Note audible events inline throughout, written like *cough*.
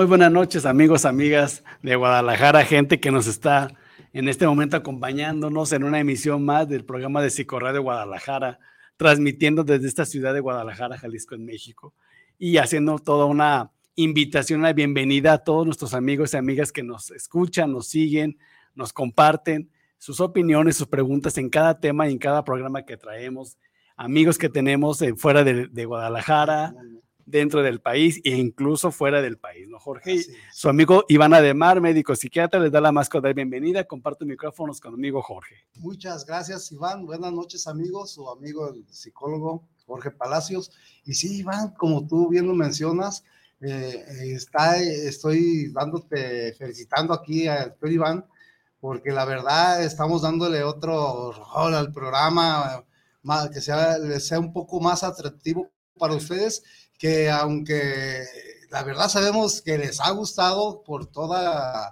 Muy buenas noches, amigos, amigas de Guadalajara, gente que nos está en este momento acompañándonos en una emisión más del programa de Psicoradio Guadalajara, transmitiendo desde esta ciudad de Guadalajara, Jalisco, en México, y haciendo toda una invitación, una bienvenida a todos nuestros amigos y amigas que nos escuchan, nos siguen, nos comparten sus opiniones, sus preguntas en cada tema y en cada programa que traemos, amigos que tenemos fuera de, de Guadalajara, dentro del país e incluso fuera del país, ¿no, Jorge? Su amigo Iván Ademar, médico psiquiatra, les da la más cordial bienvenida. Comparto micrófonos con amigo Jorge. Muchas gracias, Iván. Buenas noches, amigos. Su amigo, el psicólogo Jorge Palacios. Y sí, Iván, como tú bien lo mencionas, eh, está, estoy dándote, felicitando aquí al Iván, porque la verdad estamos dándole otro rol al programa, que sea, sea un poco más atractivo para ustedes que aunque la verdad sabemos que les ha gustado por toda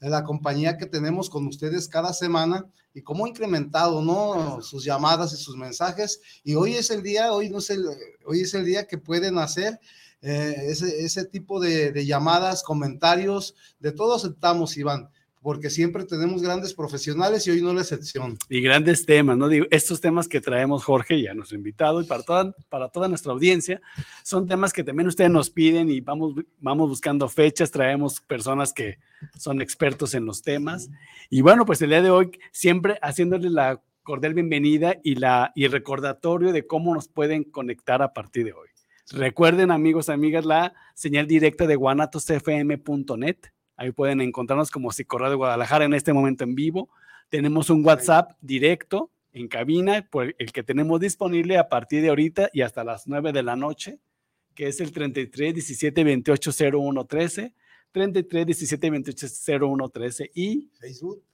la, compañía que tenemos con ustedes cada semana y cómo ha incrementado, ¿no? Sus llamadas y sus mensajes. Y hoy es el día, hoy no es el, hoy es el día que pueden hacer eh, ese, ese, tipo de, llamadas, comentarios, de todos aceptamos, Iván porque siempre tenemos grandes profesionales y hoy no la excepción. Y grandes temas, ¿no? Digo, estos temas que traemos Jorge y a nuestro invitado y para toda, para toda nuestra audiencia, son temas que también ustedes nos piden y vamos, vamos buscando fechas, traemos personas que son expertos en los temas. Y bueno, pues el día de hoy siempre haciéndoles la cordial bienvenida y, la, y recordatorio de cómo nos pueden conectar a partir de hoy. Recuerden, amigos, amigas, la señal directa de guanatosfm.net Ahí pueden encontrarnos como Psicorradio Guadalajara en este momento en vivo. Tenemos un WhatsApp directo en cabina, por el que tenemos disponible a partir de ahorita y hasta las 9 de la noche, que es el 33 17 28 01 13, 33 17 28 01 13 y Facebook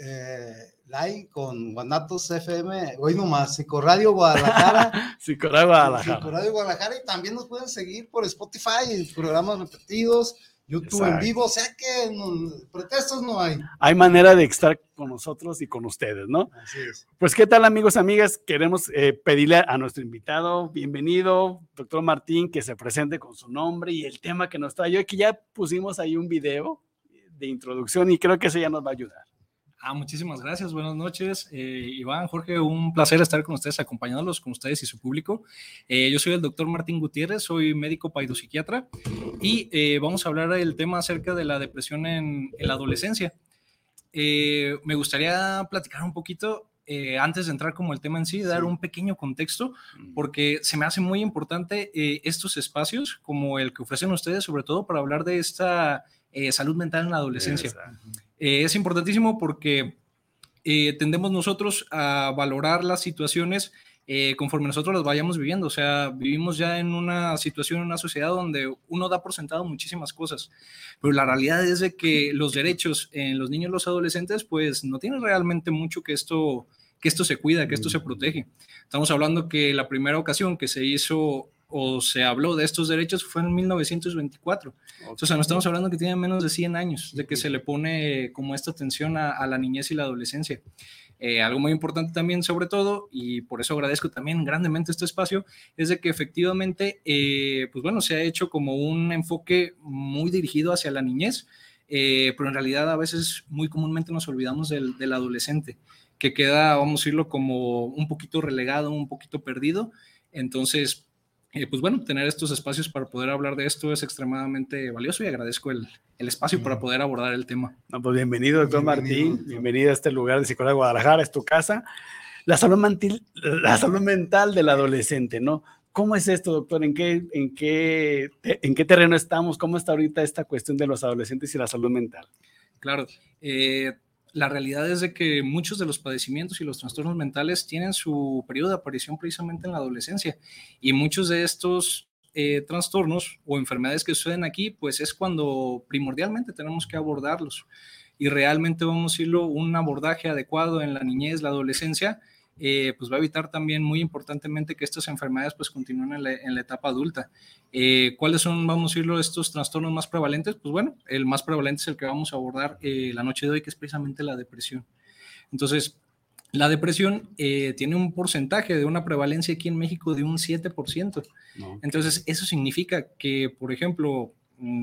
eh, like con Guanatos FM, hoy nomás, Psicoradio Guadalajara. *laughs* Psicoradio Guadalajara. Psicoradio Guadalajara y también nos pueden seguir por Spotify, programas repetidos, YouTube en vivo, o sea que pretextos no hay. Hay manera de estar con nosotros y con ustedes, ¿no? Así es. Pues, ¿qué tal, amigos, amigas? Queremos eh, pedirle a nuestro invitado, bienvenido, doctor Martín, que se presente con su nombre y el tema que nos trae. Yo que ya pusimos ahí un video de introducción y creo que eso ya nos va a ayudar. Ah, muchísimas gracias. Buenas noches, eh, Iván, Jorge. Un placer estar con ustedes, acompañándolos con ustedes y su público. Eh, yo soy el doctor Martín Gutiérrez, soy médico paidopsiquiatra y eh, vamos a hablar del tema acerca de la depresión en, la adolescencia. me gustaría platicar un poquito antes de entrar como el tema en sí, dar un pequeño contexto, mm. porque se me hace muy importante estos espacios como el que ofrecen ustedes, sobre todo para hablar de esta salud mental en la adolescencia. Eh, es importantísimo porque eh, tendemos nosotros a valorar las situaciones eh, conforme nosotros las vayamos viviendo. O sea, vivimos ya en una situación, en una sociedad donde uno da por sentado muchísimas cosas, pero la realidad es de que los derechos en los niños y los adolescentes, pues no tienen realmente mucho que esto, que esto se cuida, que esto se protege. Estamos hablando que la primera ocasión que se hizo o se habló de estos derechos fue en 1924. O sea, no estamos hablando que tiene menos de 100 años de que se le pone como esta atención a, la niñez y la adolescencia. Eh, algo muy importante también, sobre todo, y por eso agradezco también grandemente este espacio, es de que efectivamente, eh, pues bueno, se ha hecho como un enfoque muy dirigido hacia la niñez, eh, pero en realidad a veces muy comúnmente nos olvidamos del, del adolescente, que queda, vamos a decirlo, como un poquito relegado, un poquito perdido. Entonces, eh, pues bueno, tener estos espacios para poder hablar de esto es extremadamente valioso y agradezco el, el espacio para poder abordar el tema. No, pues bienvenido, doctor Martín, bienvenido a este lugar de Psicología de Guadalajara, es tu casa. La salud, mental, la salud mental del adolescente, ¿no? ¿Cómo es esto, doctor? ¿En qué, en, qué, ¿En qué terreno estamos? ¿Cómo está ahorita esta cuestión de los adolescentes y la salud mental? Claro, eh, la realidad es de que muchos de los padecimientos y los trastornos mentales tienen su periodo de aparición precisamente en la adolescencia. Y muchos de estos eh, trastornos o enfermedades que suceden aquí, pues es cuando primordialmente tenemos que abordarlos. Y realmente vamos a irlo un abordaje adecuado en la niñez, la adolescencia, eh, pues va a evitar también muy importantemente que estas enfermedades pues continúen en la, etapa adulta. Eh, ¿Cuáles son, vamos a decirlo, estos trastornos más prevalentes? Pues bueno, el más prevalente es el que vamos a abordar eh, la noche de hoy, que es precisamente la depresión. Entonces, la depresión tiene un porcentaje de una prevalencia aquí en México de un 7%. Entonces, eso significa que, por ejemplo,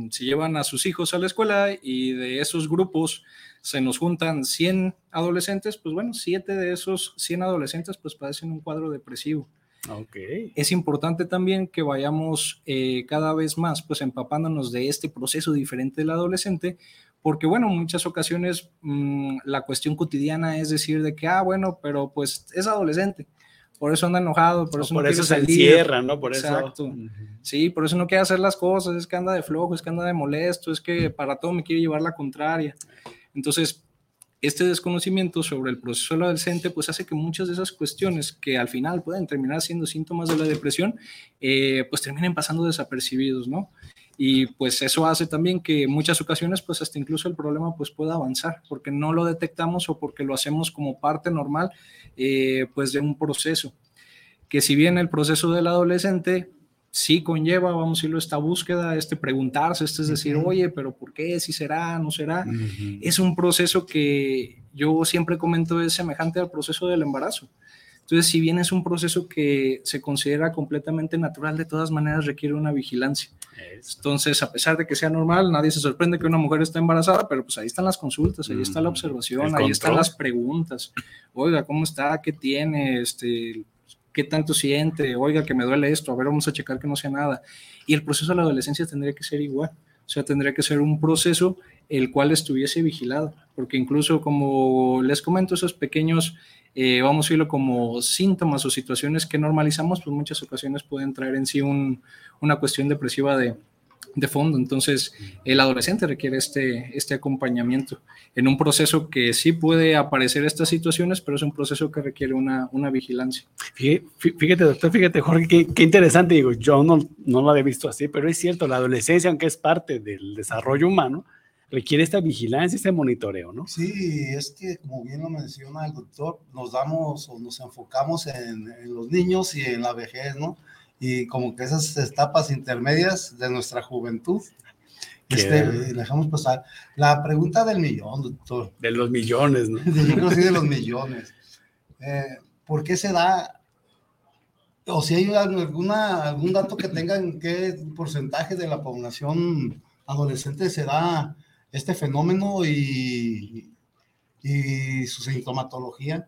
si llevan a sus hijos a la escuela y de esos grupos se nos juntan 100 adolescentes, pues bueno, 7 de esos 100 adolescentes pues padecen un cuadro depresivo. Okay. Es importante también que vayamos eh, cada vez más pues empapándonos de este proceso diferente del adolescente, porque bueno, en muchas ocasiones mm, la cuestión cotidiana es decir de que, ah, bueno, pero pues es adolescente, por eso anda enojado, por eso, por eso se encierra, ¿no? Por Exacto. Sí, por eso no quiere hacer las cosas, es que anda de flojo, es que anda de molesto, es que para todo me quiere llevar la contraria. Entonces, este desconocimiento sobre el proceso del adolescente pues hace que muchas de esas cuestiones que al final pueden terminar siendo síntomas de la depresión, eh, pues terminen pasando desapercibidos, ¿no? Y pues eso hace también que en muchas ocasiones pues hasta incluso el problema pues pueda avanzar porque no lo detectamos o porque lo hacemos como parte normal eh, pues de un proceso. Que si bien el proceso del adolescente sí conlleva, vamos a decirlo, esta búsqueda, este preguntarse, este es decir, oye, pero ¿por qué? ¿Si será? ¿No será? Es un proceso que yo siempre comento es semejante al proceso del embarazo. Entonces, si bien es un proceso que se considera completamente natural, de todas maneras requiere una vigilancia. Entonces, a pesar de que sea normal, nadie se sorprende que una mujer esté embarazada, pero pues ahí están las consultas, ahí está la observación, ahí están las preguntas. Oiga, ¿cómo está? ¿Qué tiene? Este, qué tanto siente, oiga, que me duele esto, a ver, vamos a checar que no sea nada. Y el proceso de la adolescencia tendría que ser igual, o sea, tendría que ser un proceso el cual estuviese vigilado, porque incluso como les comento, esos pequeños, eh, vamos a decirlo como síntomas o situaciones que normalizamos, pues muchas ocasiones pueden traer en sí una cuestión depresiva de, de fondo. Entonces, el adolescente requiere este, este acompañamiento en un proceso que sí puede aparecer estas situaciones, pero es un proceso que requiere una, una vigilancia. Fíjate, doctor, fíjate, Jorge, qué, qué, interesante. Digo, yo no, no lo había visto así, pero es cierto, la adolescencia, aunque es parte del desarrollo humano, requiere esta vigilancia, este monitoreo, ¿no? Sí, es que como bien lo menciona el doctor, nos damos o nos enfocamos en, en los niños y en la vejez, ¿no? y como que esas etapas intermedias de nuestra juventud. Este, dejamos pasar. La pregunta del millón, doctor. De los millones, ¿no? *laughs* sí, de los *laughs* millones. Eh, ¿Por qué se da? O si hay alguna, algún dato que tengan, qué porcentaje de la población adolescente se da este fenómeno y, y su sintomatología.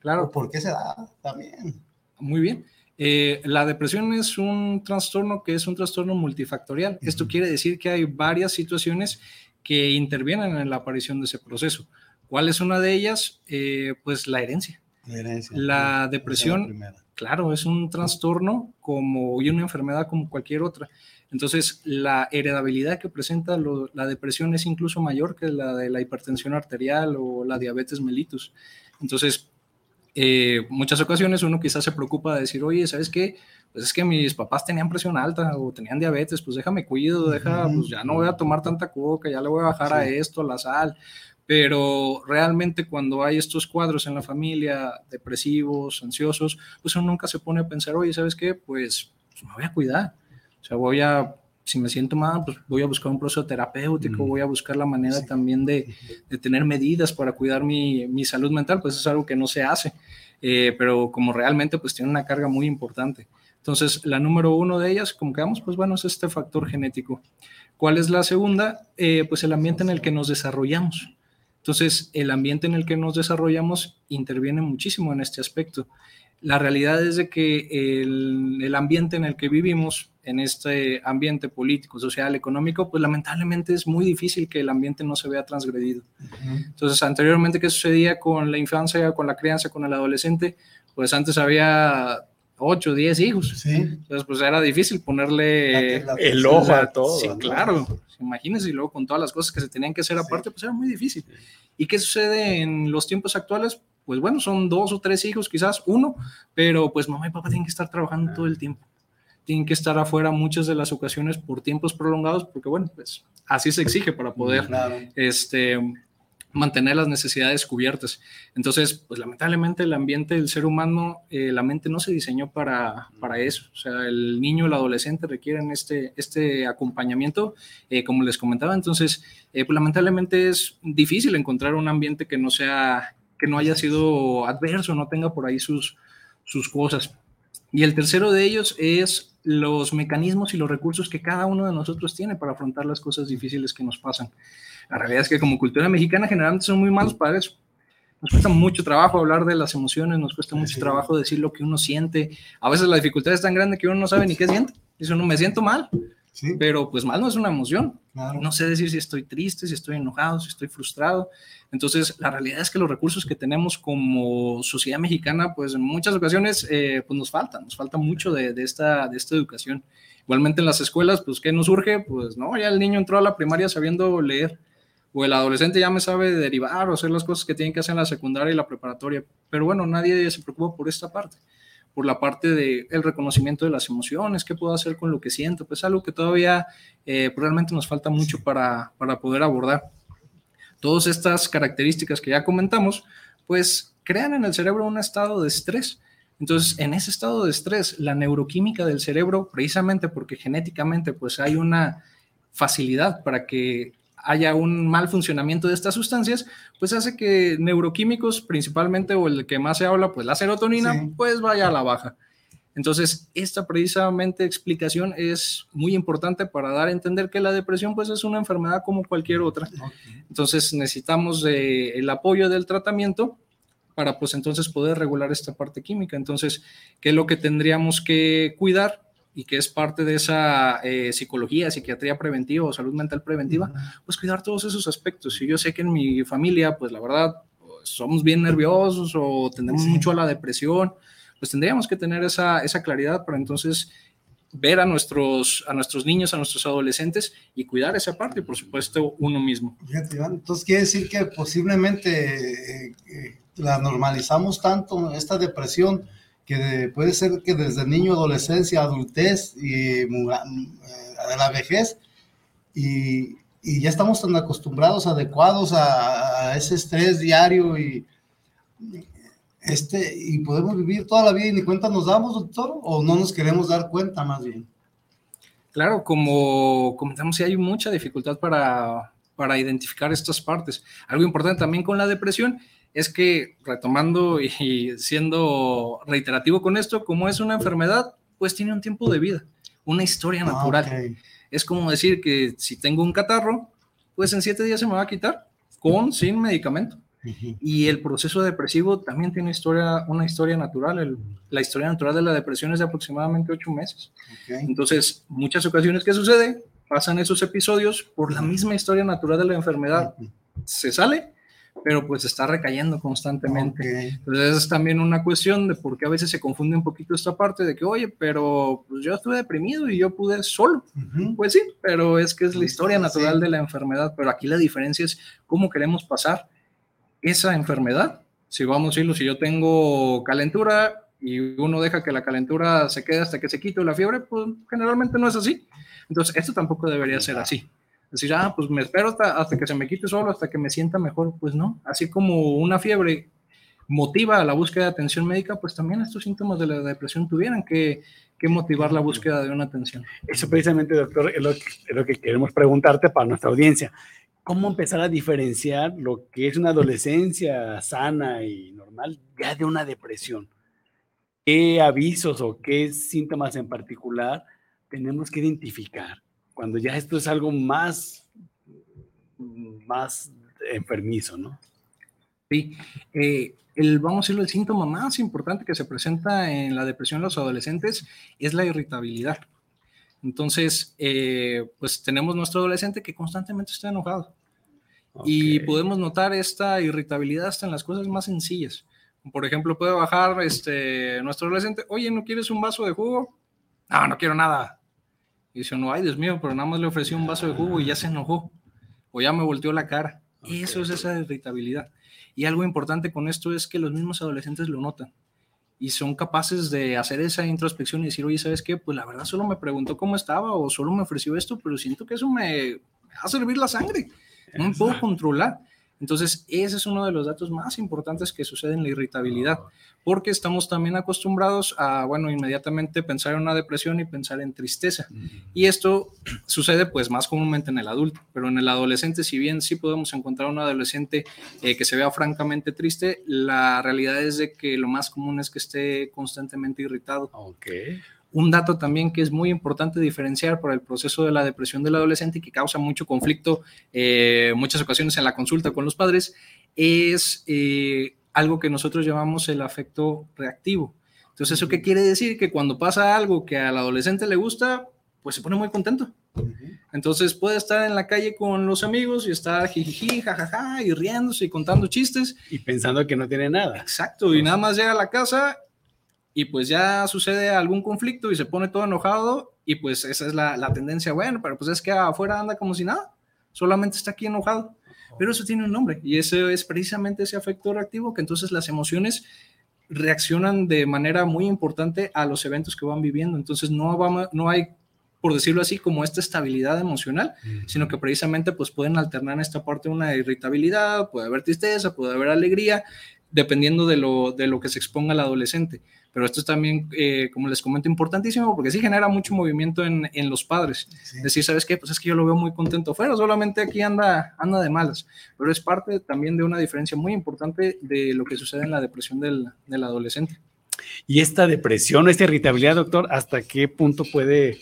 Claro. ¿Por qué se da también? Muy bien. Eh, la depresión es un trastorno que es un trastorno multifactorial. Esto quiere decir que hay varias situaciones que intervienen en la aparición de ese proceso. ¿Cuál es una de ellas? Eh, pues la herencia. La, herencia, la depresión, claro, es un trastorno como y una enfermedad como cualquier otra. Entonces, la heredabilidad que presenta la depresión es incluso mayor que la de la hipertensión arterial o la diabetes mellitus. Entonces, eh, muchas ocasiones uno quizás se preocupa de decir, oye, ¿sabes qué? Pues es que mis papás tenían presión alta o tenían diabetes, pues déjame cuido, deja, pues ya no voy a tomar tanta coca, ya le voy a bajar a esto, a la sal. Pero realmente cuando hay estos cuadros en la familia, depresivos, ansiosos, pues uno nunca se pone a pensar, oye, ¿sabes qué? Pues, pues me voy a cuidar. O sea, voy a si me siento mal, pues voy a buscar un proceso terapéutico, voy a buscar la manera también de, de, tener medidas para cuidar mi, mi, salud mental, pues es algo que no se hace, eh, pero como realmente pues tiene una carga muy importante. Entonces, la número uno de ellas, como que vamos, pues bueno, es este factor genético. ¿Cuál es la segunda? Eh, pues el ambiente en el que nos desarrollamos. Entonces, el ambiente en el que nos desarrollamos interviene muchísimo en este aspecto. La realidad es de que el, el ambiente en el que vivimos en este ambiente político, social, económico, pues lamentablemente es muy difícil que el ambiente no se vea transgredido. Entonces, anteriormente, ¿qué sucedía con la infancia, con la crianza, con el adolescente? Pues antes había 8, 10 hijos. Entonces, pues era difícil ponerle el ojo a todo. Sí, claro. Imagínense, y luego con todas las cosas que se tenían que hacer aparte, pues era muy difícil. ¿Y qué sucede en los tiempos actuales? Pues bueno, son dos o tres hijos, quizás uno, pero pues mamá y papá tienen que estar trabajando todo el tiempo tienen que estar afuera muchas de las ocasiones por tiempos prolongados, porque bueno, pues así se exige para poder este, mantener las necesidades cubiertas. Entonces, pues lamentablemente el ambiente del ser humano, eh, la mente no se diseñó para, para eso. O sea, el niño, el adolescente requieren este, este acompañamiento, eh, como les comentaba. Entonces, eh, pues lamentablemente es difícil encontrar un ambiente que no sea, que no haya sido adverso, no tenga por ahí sus, sus cosas. Y el tercero de ellos es los mecanismos y los recursos que cada uno de nosotros tiene para afrontar las cosas difíciles que nos pasan. La realidad es que como cultura mexicana generalmente son muy malos para eso. Nos cuesta mucho trabajo hablar de las emociones, nos cuesta mucho trabajo decir lo que uno siente. A veces la dificultad es tan grande que uno no sabe ni qué siente. Dice uno, me siento mal. Pero pues mal no es una emoción. No sé decir si estoy triste, si estoy enojado, si estoy frustrado. Entonces, la realidad es que los recursos que tenemos como sociedad mexicana, pues en muchas ocasiones, eh, pues nos faltan, nos falta mucho de, de, esta, de esta educación. Igualmente en las escuelas, pues, ¿qué nos surge? Pues no, ya el niño entró a la primaria sabiendo leer, o el adolescente ya me sabe derivar o hacer las cosas que tienen que hacer en la secundaria y la preparatoria. Pero bueno, nadie se preocupa por esta parte por la parte del el reconocimiento de las emociones, qué puedo hacer con lo que siento, pues algo que todavía eh, pues, realmente nos falta mucho para, para poder abordar. Todas estas características que ya comentamos, pues crean en el cerebro un estado de estrés. Entonces, en ese estado de estrés, la neuroquímica del cerebro, precisamente porque genéticamente pues hay una facilidad para que haya un mal funcionamiento de estas sustancias, pues hace que neuroquímicos, principalmente, o el que más se habla, pues la serotonina, pues vaya a la baja. Entonces, esta precisamente explicación es muy importante para dar a entender que la depresión pues es una enfermedad como cualquier otra. Entonces, necesitamos el apoyo del tratamiento para pues entonces poder regular esta parte química. Entonces, ¿qué es lo que tendríamos que cuidar? Y que es parte de esa eh, psicología, psiquiatría preventiva o salud mental preventiva, pues cuidar todos esos aspectos. Y yo sé que en mi familia, pues la verdad, pues, somos bien nerviosos o tendemos mucho a la depresión, pues tendríamos que tener esa, esa claridad para entonces ver a nuestros, a nuestros niños, a nuestros adolescentes y cuidar esa parte y por supuesto uno mismo. Entonces quiere decir que posiblemente eh, eh, la normalizamos tanto, esta depresión, que puede ser que desde niño, adolescencia, adultez y eh, la vejez, y, y, ya estamos tan acostumbrados, adecuados a, a, ese estrés diario y, este, y podemos vivir toda la vida y ni cuenta nos damos, doctor, o no nos queremos dar cuenta más bien. Claro, como comentamos, sí hay mucha dificultad para, para identificar estas partes. Algo importante también con la depresión es que retomando y siendo reiterativo con esto, como es una enfermedad, pues tiene un tiempo de vida, una historia ah, natural. Es como decir que si tengo un catarro, pues en siete días se me va a quitar, con, sin medicamento. Y el proceso depresivo también tiene historia, una historia natural. la historia natural de la depresión es de aproximadamente ocho meses. Entonces, muchas ocasiones que sucede, pasan esos episodios por la misma historia natural de la enfermedad. Se sale, pero pues está recayendo constantemente. Entonces es también una cuestión de por qué a veces se confunde un poquito esta parte de que, oye, pero pues yo estuve deprimido y yo pude solo. Pues sí, pero es que es la historia natural de la enfermedad, pero aquí la diferencia es cómo queremos pasar esa enfermedad. Si vamos a decirlo, si yo tengo calentura y uno deja que la calentura se quede hasta que se quite la fiebre, pues generalmente no es así. Entonces, esto tampoco debería ser así. Decir, ah, pues me espero hasta, que se me quite solo, hasta que me sienta mejor. Pues no, así como una fiebre motiva la búsqueda de atención médica, pues también estos síntomas de la depresión tuvieran que, que motivar la búsqueda de una atención. Eso precisamente, doctor, es lo, es lo que queremos preguntarte para nuestra audiencia. ¿Cómo empezar a diferenciar lo que es una adolescencia sana y normal ya de una depresión? ¿Qué avisos o qué síntomas en particular tenemos que identificar cuando ya esto es algo más, más enfermizo, ¿no? Sí, eh, el, vamos a decirlo, el síntoma más importante que se presenta en la depresión en los adolescentes es la irritabilidad. Entonces, eh, pues tenemos nuestro adolescente que constantemente está enojado. Y podemos notar esta irritabilidad hasta en las cosas más sencillas. Por ejemplo, puede bajar este, nuestro adolescente, oye, ¿no quieres un vaso de jugo? No, no quiero nada. Y dice no, ay Dios mío, pero nada más le ofrecí un vaso de jugo y ya se enojó. O ya me volteó la cara. Eso es esa irritabilidad. Y algo importante con esto es que los mismos adolescentes lo notan y son capaces de hacer esa introspección y decir, oye, ¿sabes qué? Pues la verdad solo me preguntó cómo estaba o solo me ofreció esto, pero siento que eso me va a servir la sangre. No me puedo controlar. Entonces, ese es uno de los datos más importantes que sucede en la irritabilidad, porque estamos también acostumbrados a, bueno, inmediatamente pensar en una depresión y pensar en tristeza. Y esto *clears throat* sucede pues más comúnmente en el adulto, pero en el adolescente, si bien sí podemos encontrar un adolescente eh, que se vea francamente triste, la realidad es de que lo más común es que esté constantemente irritado. Okay. Un dato también que es muy importante diferenciar para el proceso de la depresión del adolescente y que causa mucho conflicto eh, muchas ocasiones en la consulta con los padres es eh, algo que nosotros llamamos el afecto reactivo. Entonces, ¿eso qué quiere decir? Que cuando pasa algo que al adolescente le gusta, pues se pone muy contento. Entonces puede estar en la calle con los amigos y estar jijiji, jajaja, y riéndose y contando chistes. Y pensando que no tiene nada. Exacto, y nada más llega a la casa y pues ya sucede algún conflicto y se pone todo enojado y pues esa es la, la, tendencia, bueno, pero pues es que afuera anda como si nada, solamente está aquí enojado, pero eso tiene un nombre y eso es precisamente ese afecto reactivo que entonces las emociones reaccionan de manera muy importante a los eventos que van viviendo, entonces no, va, no hay por decirlo así, como esta estabilidad emocional, sino que precisamente pues pueden alternar en esta parte una irritabilidad, puede haber tristeza, puede haber alegría, dependiendo de lo, de lo que se exponga el adolescente. Pero esto es también, eh, como les comento, importantísimo porque sí genera mucho movimiento en, en los padres. Es decir, ¿sabes qué? Pues es que yo lo veo muy contento afuera, solamente aquí anda, anda de malas. Pero es parte también de una diferencia muy importante de lo que sucede en la depresión del, del adolescente. Y esta depresión, esta irritabilidad, doctor, ¿hasta qué punto puede,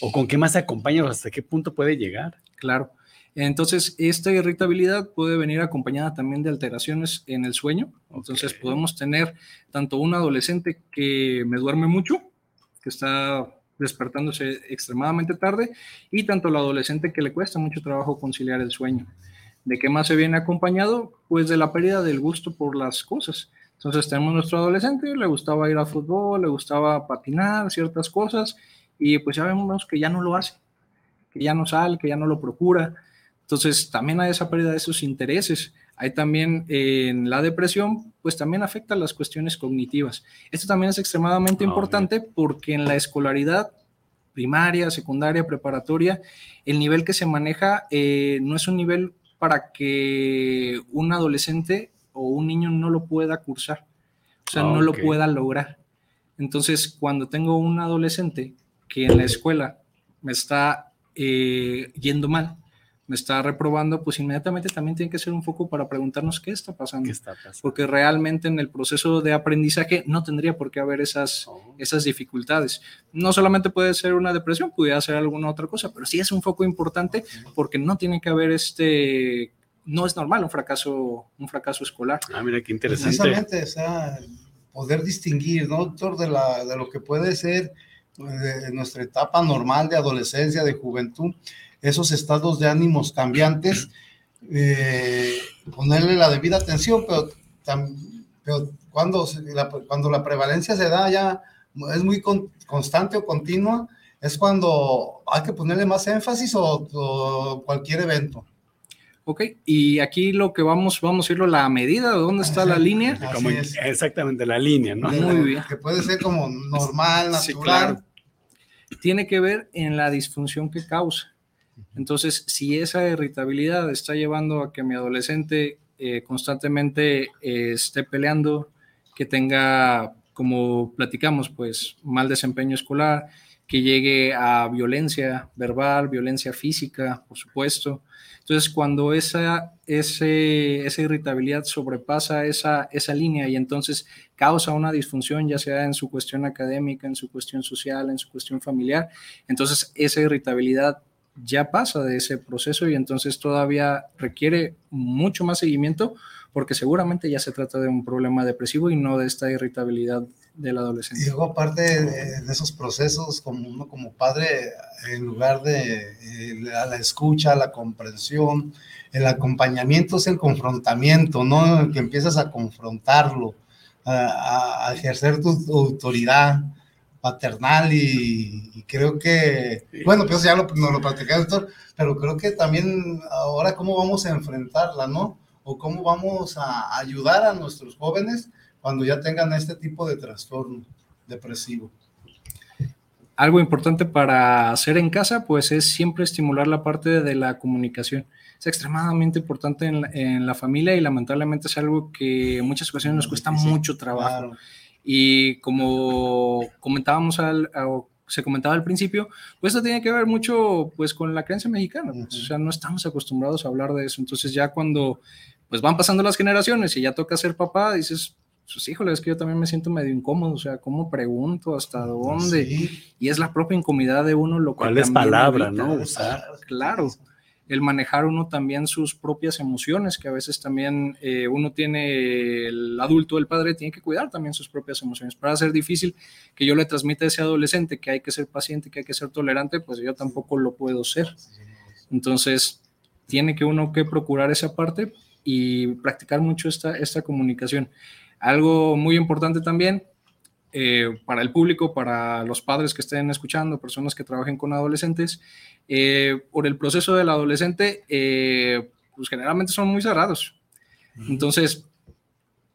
o con qué más acompaña, o hasta qué punto puede llegar? Claro. Entonces, esta irritabilidad puede venir acompañada también de alteraciones en el sueño. Entonces, podemos tener tanto un adolescente que me duerme mucho, que está despertándose extremadamente tarde, y tanto el adolescente que le cuesta mucho trabajo conciliar el sueño. ¿De qué más se viene acompañado? Pues de la pérdida del gusto por las cosas. Entonces tenemos nuestro adolescente, le gustaba ir a fútbol, le gustaba patinar, ciertas cosas, y pues ya vemos que ya no lo hace, que ya no sale, que ya no lo procura. Entonces, también hay esa pérdida de esos intereses. Hay también en la depresión, pues también afecta las cuestiones cognitivas. Esto también es extremadamente ah, importante porque en la escolaridad primaria, secundaria, preparatoria, el nivel que se maneja eh, no es un nivel para que un adolescente o un niño no lo pueda cursar, o sea, no lo pueda lograr. Entonces, cuando tengo un adolescente que en la escuela me está eh, yendo mal, está reprobando, pues inmediatamente también tiene que ser un foco para preguntarnos qué está pasando. ¿Qué está pasando? Porque realmente en el proceso de aprendizaje no tendría por qué haber esas, Oh. esas dificultades. No solamente puede ser una depresión, pudiera ser alguna otra cosa, pero sí es un foco importante porque no tiene que haber este, no es normal un fracaso, un fracaso escolar. Ah, mira qué interesante. Precisamente, o sea, poder distinguir, ¿no, doctor? De, la, de lo que puede ser eh, nuestra etapa normal de adolescencia, de juventud, esos estados de ánimos cambiantes, eh, ponerle la debida atención, pero, tam- pero cuando, la, cuando la prevalencia se da ya, es muy con- constante o continua, es cuando hay que ponerle más énfasis o, o cualquier evento. Ok, y aquí lo que vamos, vamos a irlo la medida de dónde está la línea. Como es. exactamente, la línea, ¿no? De Muy bien. Que puede ser como normal, natural. Sí, claro. Tiene que ver en la disfunción que causa. Entonces, si esa irritabilidad está llevando a que mi adolescente eh, constantemente eh, esté peleando, que tenga, como platicamos, pues mal desempeño escolar, que llegue a violencia verbal, violencia física, por supuesto. Entonces, cuando esa, ese, esa irritabilidad sobrepasa esa, esa línea y entonces causa una disfunción, ya sea en su cuestión académica, en su cuestión social, en su cuestión familiar, entonces esa irritabilidad ya pasa de ese proceso y entonces todavía requiere mucho más seguimiento porque seguramente ya se trata de un problema depresivo y no de esta irritabilidad del Y adolescente. luego, aparte de, esos procesos, como uno como padre, en lugar de eh, la, escucha, la comprensión, el acompañamiento es el confrontamiento, ¿no? Que empiezas a confrontarlo, a- a ejercer tu, tu autoridad paternal y, y creo que, bueno, pues ya lo, nos lo platicé, doctor, pero creo que también ahora cómo vamos a enfrentarla, ¿no? O cómo vamos a ayudar a nuestros jóvenes cuando ya tengan este tipo de trastorno depresivo. Algo importante para hacer en casa, pues es siempre estimular la parte de la comunicación. Es extremadamente importante en la, en la familia y lamentablemente es algo que en muchas ocasiones nos cuesta mucho trabajo. Claro. Y como comentábamos al, o se comentaba al principio, pues esto tiene que ver mucho pues con la creencia mexicana, pues, Ujú. o sea, no estamos acostumbrados a hablar de eso, entonces ya cuando pues van pasando las generaciones y ya toca ser papá, dices, pues híjole, es que yo también me siento medio incómodo, o sea, ¿cómo pregunto? ¿Hasta dónde? Sí, Y es la propia incomodidad de uno lo que ¿Cuál es palabra, evita. no? Usar. Claro, el manejar uno también sus propias emociones, que a veces también eh, uno tiene, el adulto, el padre, tiene que cuidar también sus propias emociones. Para ser difícil que yo le transmita a ese adolescente que hay que ser paciente, que hay que ser tolerante, pues yo tampoco lo puedo ser. Entonces, tiene que uno que procurar esa parte y practicar mucho esta, esta comunicación. Algo muy importante también eh, para el público, para los padres que estén escuchando, personas que trabajen con adolescentes, eh, por el proceso del adolescente, eh, pues generalmente son muy cerrados. Entonces,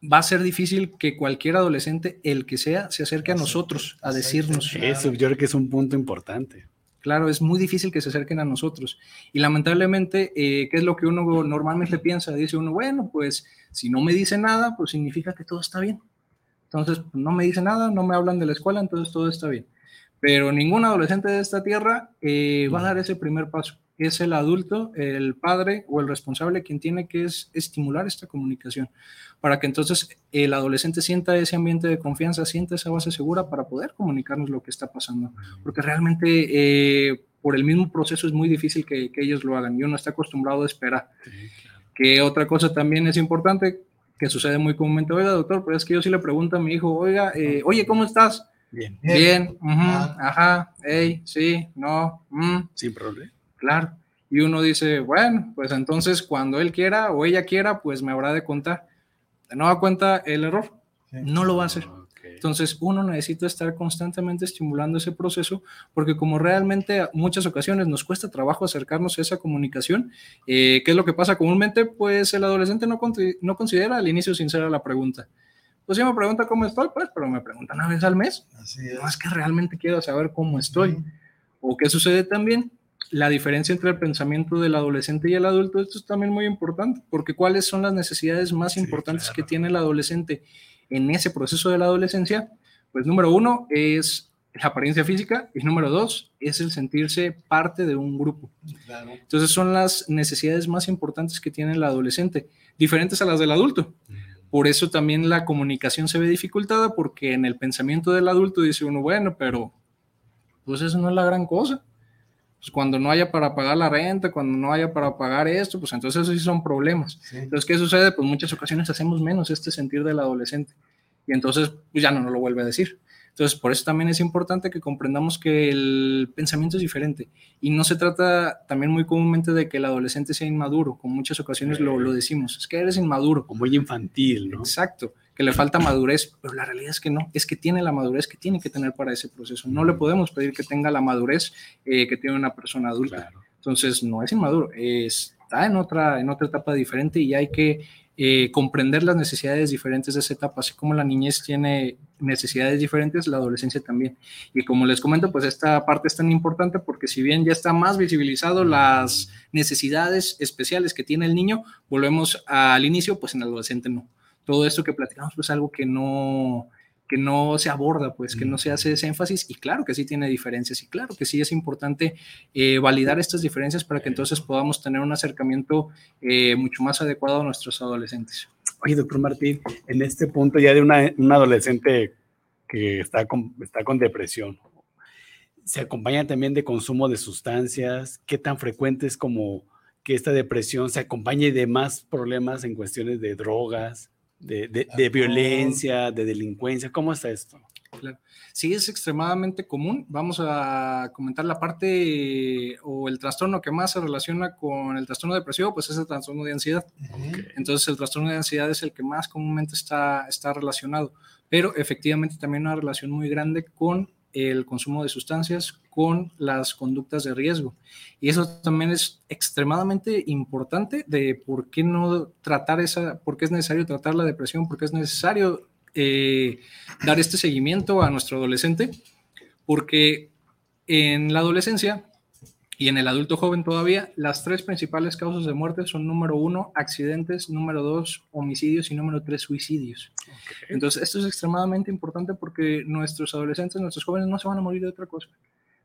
va a ser difícil que cualquier adolescente, el que sea, se acerque a nosotros a decirnos. Eso yo creo que es un punto importante. Claro, es muy difícil que se acerquen a nosotros. Y lamentablemente, eh, ¿qué es lo que uno normalmente piensa? Dice uno, bueno, pues si no me dice nada, pues significa que todo está bien. Entonces, pues, no me dice nada, no me hablan de la escuela, entonces todo está bien. Pero ningún adolescente de esta tierra eh, va a dar ese primer paso. Es el adulto, el padre o el responsable quien tiene que es estimular esta comunicación para que entonces el adolescente sienta ese ambiente de confianza, sienta esa base segura para poder comunicarnos lo que está pasando. Porque realmente eh, por el mismo proceso es muy difícil que, que ellos lo hagan y uno está acostumbrado a esperar. Que otra cosa también es importante, que sucede muy comúnmente, oiga doctor, pero es que yo sí le pregunto a mi hijo, oiga, eh, oye, ¿cómo estás? Bien. Bien. Bien, Ah. ajá, hey, sí, no, mm, Sin problema. claro. Y uno dice, bueno, pues entonces cuando él quiera o ella quiera, pues me habrá de contar. De nueva cuenta el error, Sí. no lo va a hacer. Entonces, uno necesita estar constantemente estimulando ese proceso, porque como realmente muchas ocasiones nos cuesta trabajo acercarnos a esa comunicación, eh, ¿qué es lo que pasa comúnmente? Pues el adolescente no, no considera al inicio sincera la pregunta. Pues si me pregunta cómo estoy, pues, pero me pregunta una vez al mes. Así es. No es que realmente quiero saber cómo estoy. ¿O qué sucede también? La diferencia entre el pensamiento del adolescente y el adulto, esto es también muy importante, porque cuáles son las necesidades más Sí, importantes claro. que tiene el adolescente en ese proceso de la adolescencia. Pues número uno es la apariencia física y número dos es el sentirse parte de un grupo. Entonces son las necesidades más importantes que tiene el adolescente, diferentes a las del adulto. Por eso también la comunicación se ve dificultada porque en el pensamiento del adulto dice uno, bueno, pero pues eso no es la gran cosa. Pues cuando no haya para pagar la renta, cuando no haya para pagar esto, pues entonces eso sí son problemas. Entonces, ¿qué sucede? Pues muchas ocasiones hacemos menos este sentir del adolescente y entonces pues ya no nos lo vuelve a decir. Entonces, por eso también es importante que comprendamos que el pensamiento es diferente y no se trata también muy comúnmente de que el adolescente sea inmaduro, como muchas ocasiones lo, lo decimos, es que eres inmaduro. O muy infantil, ¿no? Exacto, que le falta madurez, pero la realidad es que no, es que tiene la madurez que tiene que tener para ese proceso. No le podemos pedir que tenga la madurez eh, que tiene una persona adulta. Entonces, no es inmaduro, está en otra, en otra etapa diferente y hay que eh, comprender las necesidades diferentes de esa etapa, así como la niñez tiene necesidades diferentes, la adolescencia también. Y como les comento, pues esta parte es tan importante porque si bien ya está más visibilizado las necesidades especiales que tiene el niño, volvemos al inicio, pues en el adolescente no. Todo esto que platicamos pues es algo que no, que no se aborda, pues que no se hace ese énfasis y claro que sí tiene diferencias y claro que sí es importante eh, validar estas diferencias para que entonces podamos tener un acercamiento eh, mucho más adecuado a nuestros adolescentes. Oye, doctor Martín, en este punto ya de una, un adolescente que está con, está con depresión, ¿se acompaña también de consumo de sustancias? ¿Qué tan frecuente es como que esta depresión se acompañe de más problemas en cuestiones de drogas? De, violencia, de delincuencia. ¿Cómo está esto? Claro. Sí, es extremadamente común. Vamos a comentar la parte o el trastorno que más se relaciona con el trastorno depresivo, pues es el trastorno de ansiedad. Entonces, el trastorno de ansiedad es el que más comúnmente está, está relacionado, pero efectivamente también una relación muy grande con el consumo de sustancias con las conductas de riesgo. Y eso también es extremadamente importante de por qué no tratar esa, por qué es necesario tratar la depresión, por qué es necesario eh, dar este seguimiento a nuestro adolescente, porque en la adolescencia y en el adulto joven todavía, las tres principales causas de muerte son número uno, accidentes, número dos, homicidios y número tres, suicidios. Entonces, esto es extremadamente importante porque nuestros adolescentes, nuestros jóvenes no se van a morir de otra cosa.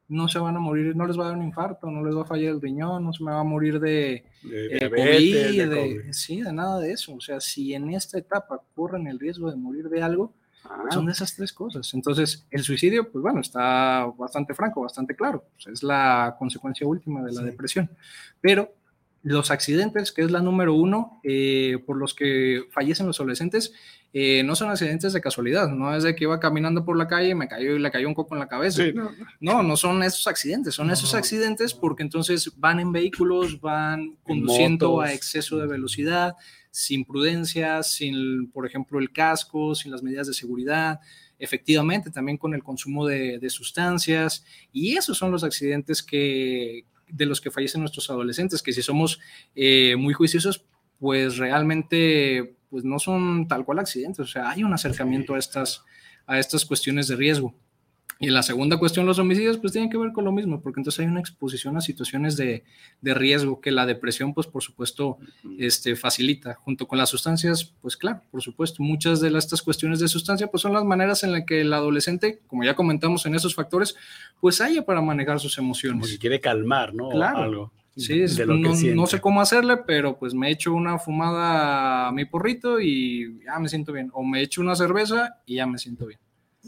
No se van a morir, no les va a dar un infarto, no les va a fallar el riñón, no se me va a morir de, de, eh, COVID, sí, de nada de eso. O sea, si en esta etapa corren el riesgo de morir de algo, Ah. Son esas tres cosas. Entonces, el suicidio, pues bueno, está bastante franco, bastante claro. es la consecuencia última de la depresión. Pero los accidentes, que es la número uno, eh, por los que fallecen los adolescentes, eh, no son accidentes de casualidad, no es de que iba caminando por la calle y me cayó y le cayó un coco en la cabeza. no, no, son esos accidentes, son esos accidentes porque entonces van en vehículos, van conduciendo a exceso de velocidad, sin prudencia, sin, por ejemplo, el casco, sin las medidas de seguridad, efectivamente también con el consumo de, sustancias. Y esos son los accidentes que, de los que fallecen nuestros adolescentes, que si somos eh, muy juiciosos, pues realmente pues no son tal cual accidentes, o sea, hay un acercamiento a estas, a estas cuestiones de riesgo. Y la segunda cuestión, los homicidios, pues tienen que ver con lo mismo, porque entonces hay una exposición a situaciones de, de, riesgo que la depresión, pues por supuesto, este, facilita. Junto con las sustancias, pues claro, por supuesto, muchas de estas cuestiones de sustancia, pues son las maneras en las que el adolescente, como ya comentamos en esos factores, pues haya para manejar sus emociones. Porque quiere calmar, ¿no? Claro. Algo. Sí, no, no, sé cómo hacerle, pero pues me echo una fumada a mi porrito y ya me siento bien. O me echo una cerveza y ya me siento bien.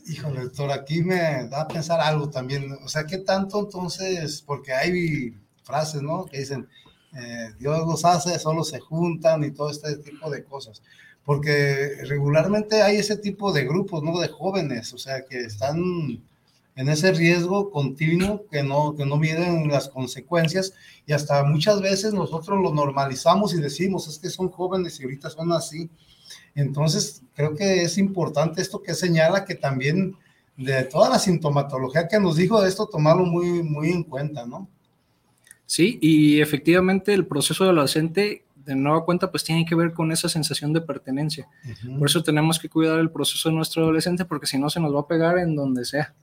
Híjole, doctor, aquí me da a pensar algo también. O sea, ¿qué tanto entonces? Porque hay frases, ¿no? Que dicen, eh, Dios los hace, solo se juntan y todo este tipo de cosas. Porque regularmente hay ese tipo de grupos, ¿no? De jóvenes, o sea, que están en ese riesgo continuo, que no, que no miden las consecuencias y hasta muchas veces nosotros lo normalizamos y decimos, es que son jóvenes y ahorita son así entonces, creo que es importante esto que señala que también de toda la sintomatología que nos dijo de esto, tomarlo muy, muy en cuenta, ¿no? Sí, y efectivamente el proceso adolescente, de nueva cuenta, pues tiene que ver con esa sensación de pertenencia. Por eso tenemos que cuidar el proceso de nuestro adolescente, porque si no se nos va a pegar en donde sea,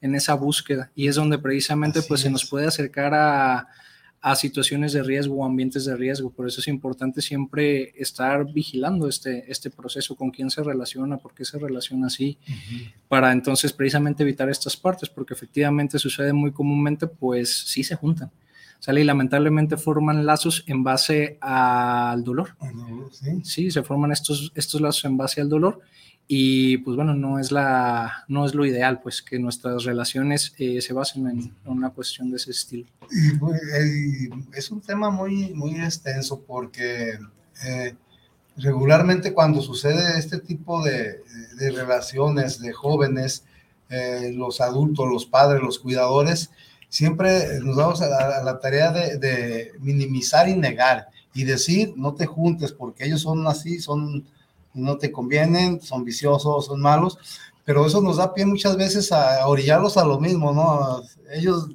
en esa búsqueda. Y es donde precisamente pues se nos puede acercar a, a situaciones de riesgo o ambientes de riesgo. Por eso es importante siempre estar vigilando este, este proceso, con quién se relaciona, por qué se relaciona así, para entonces precisamente evitar estas partes, porque efectivamente sucede muy comúnmente, pues sí se juntan. Sale y lamentablemente forman lazos en base al dolor. ¿Sí? sí, se forman estos, estos lazos en base al dolor y pues bueno, no es, la, no es lo ideal, pues que nuestras relaciones eh, se basen en una cuestión de ese estilo. Pues, es un tema muy, muy extenso porque eh, regularmente cuando sucede este tipo de, de relaciones de jóvenes, eh, los adultos, los padres, los cuidadores, siempre nos damos a la, tarea de, de minimizar y negar y decir, no te juntes porque ellos son así, son no te convienen, son viciosos, son malos, pero eso nos da pie muchas veces a, orillarlos a lo mismo, ¿no? Ellos,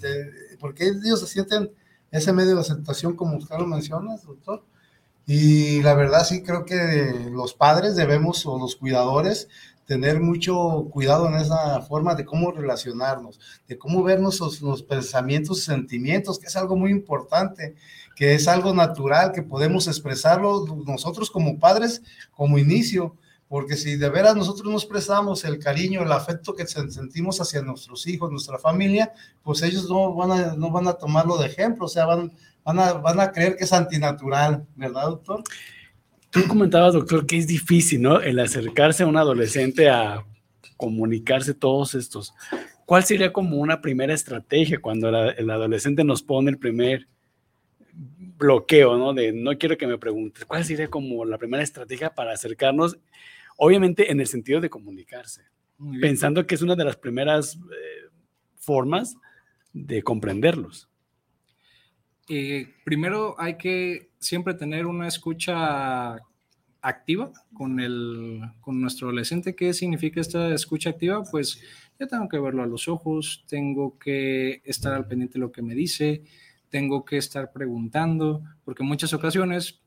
te, porque ellos se sienten ese medio de aceptación como usted lo menciona, doctor. Y la verdad sí creo que los padres debemos, o los cuidadores, tener mucho cuidado en esa forma de cómo relacionarnos, de cómo ver nuestros, los pensamientos sentimientos, que es algo muy importante, que es algo natural, que podemos expresarlo nosotros como padres como inicio, porque si de veras nosotros nos expresamos el cariño, el afecto que sentimos hacia nuestros hijos, nuestra familia, pues ellos no van a, no van a tomarlo de ejemplo, o sea, van, van, a, van a creer que es antinatural, ¿verdad, doctor? Tú comentabas, doctor, que es difícil, ¿no? El acercarse a un adolescente a comunicarse todos estos. ¿Cuál sería como una primera estrategia cuando el adolescente nos pone el primer bloqueo, ¿no? De no quiero que me preguntes. ¿Cuál sería como la primera estrategia para acercarnos? Obviamente en el sentido de comunicarse, pensando que es una de las primeras eh, formas de comprenderlos. Eh, primero hay que siempre tener una escucha activa con, el, con nuestro adolescente. ¿Qué significa esta escucha activa? Pues yo tengo que verlo a los ojos, tengo que estar al pendiente de lo que me dice, tengo que estar preguntando, porque en muchas ocasiones,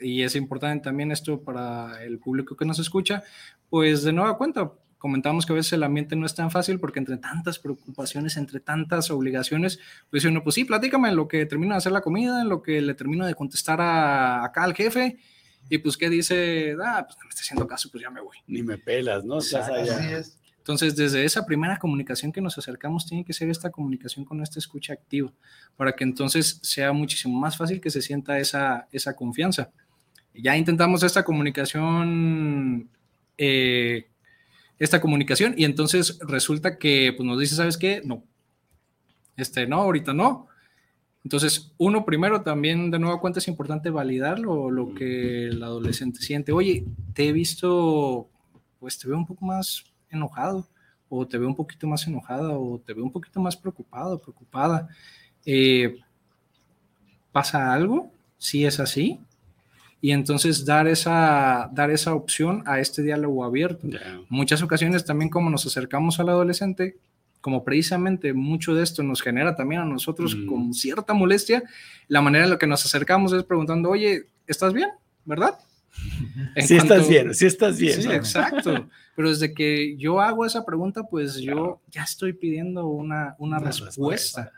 y es importante también esto para el público que nos escucha, pues de nueva cuenta, comentamos que a veces el ambiente no es tan fácil porque entre tantas preocupaciones, entre tantas obligaciones, pues uno, pues sí, platícame en lo que termino de hacer la comida, en lo que le termino de contestar a, acá al jefe, y pues que dice, ah, pues no me está haciendo caso, pues ya me voy. Ni me pelas, ¿no? Entonces, desde esa primera comunicación que nos acercamos, tiene que ser esta comunicación con esta escucha activa, para que entonces sea muchísimo más fácil que se sienta esa, esa confianza. Ya intentamos esta comunicación eh, esta comunicación y entonces resulta que pues, nos dice, ¿sabes qué? No, este, no, ahorita no. Entonces, uno primero también, de nuevo cuenta, es importante validar lo, que el adolescente siente. Oye, te he visto, pues te veo un poco más enojado, o te veo un poquito más enojada, o te veo un poquito más preocupado, preocupada. Eh, ¿Pasa algo? Si es así, y entonces dar esa, dar esa opción a este diálogo abierto. Muchas ocasiones también como nos acercamos al adolescente, como precisamente mucho de esto nos genera también a nosotros mm. con cierta molestia, la manera en la que nos acercamos es preguntando, oye, ¿estás bien? ¿Verdad? *laughs* Si estás bien, si estás bien. Sí, exacto. Pero desde que yo hago esa pregunta, pues yo ya estoy pidiendo una, una, respuesta.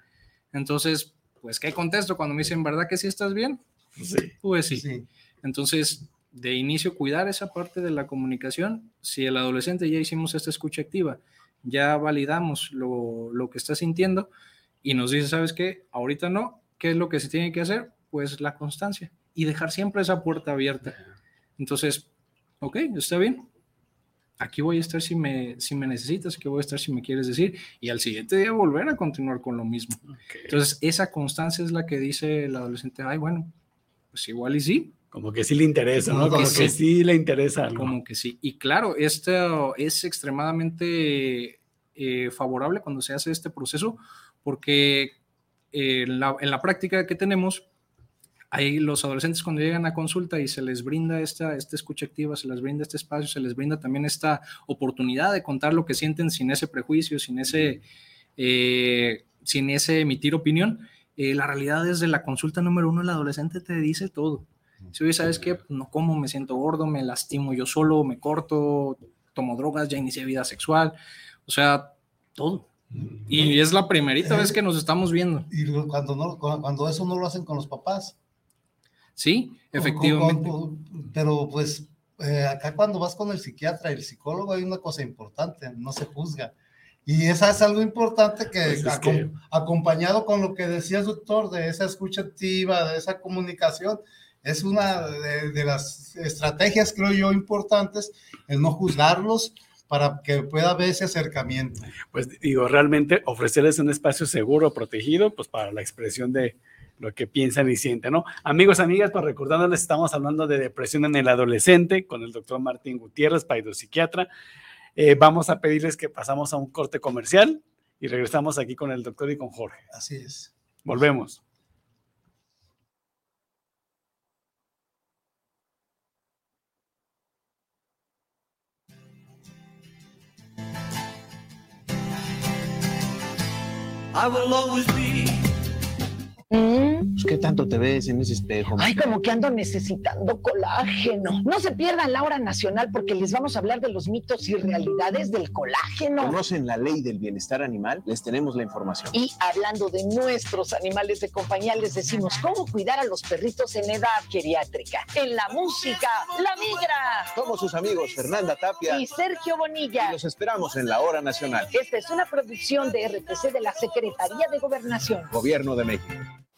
Entonces, pues, ¿qué contesto cuando me dicen, ¿verdad que sí estás bien? Sí. Pues sí. sí. Entonces, de inicio, cuidar esa parte de la comunicación. Si el adolescente ya hicimos esta escucha activa, ya validamos lo, que está sintiendo y nos dice, ¿sabes qué? Ahorita no. ¿Qué es lo que se tiene que hacer? Pues la constancia y dejar siempre esa puerta abierta. Entonces, ok, está bien. Aquí voy a estar si me, si me necesitas, aquí voy a estar si me quieres decir, y al siguiente día volver a continuar con lo mismo. Entonces, esa constancia es la que dice el adolescente, ay, bueno, pues igual y sí, como que sí le interesa, ¿no? Como que, sí. le interesa Como que sí. Y claro, esto es extremadamente eh, favorable cuando se hace este proceso, porque en, la, en, la, práctica que tenemos, hay los adolescentes cuando llegan a consulta y se les brinda esta, esta escucha activa, se les brinda este espacio, se les brinda también esta oportunidad de contar lo que sienten sin ese prejuicio, sin ese, eh, sin ese emitir opinión. Eh, la realidad es de la consulta número uno, el adolescente te dice todo si hoy sabes que no como, me siento gordo, me lastimo yo solo, me corto, tomo drogas, ya inicié vida sexual, o sea, todo. Y es la primerita vez que nos estamos viendo. Y cuando, no, cuando eso no lo hacen con los papás. Sí, efectivamente. pero pues eh, acá cuando vas con el psiquiatra y el psicólogo hay una cosa importante, no se juzga. Y esa es algo importante que, pues acompañado con lo que decía el doctor, de esa escucha activa, de esa comunicación, es una de, las estrategias, creo yo, importantes, el no juzgarlos para que pueda haber ese acercamiento. Pues digo, realmente ofrecerles un espacio seguro, protegido, pues para la expresión de lo que piensan y sienten, ¿no? Amigos, amigas, pues recordándoles, estamos hablando de depresión en el adolescente con el doctor Martín Gutiérrez, paidopsiquiatra. Eh, vamos a pedirles que pasamos a un corte comercial y regresamos aquí con el doctor y con Jorge. Así es. Volvemos. I will always be Mm. Pues, ¿Qué tanto te ves en ese espejo? Ay, como que ando necesitando colágeno. No se pierdan la hora nacional porque les vamos a hablar de los mitos y realidades del colágeno. ¿Conocen la ley del bienestar animal? Les tenemos la información. Y hablando de nuestros animales de compañía, les decimos cómo cuidar a los perritos en edad geriátrica. En la música, La Migra. Somos sus amigos Fernanda Tapia y Sergio Bonilla. Y los esperamos en la hora nacional. Esta es una producción de RTC de la Secretaría de Gobernación. Gobierno de México.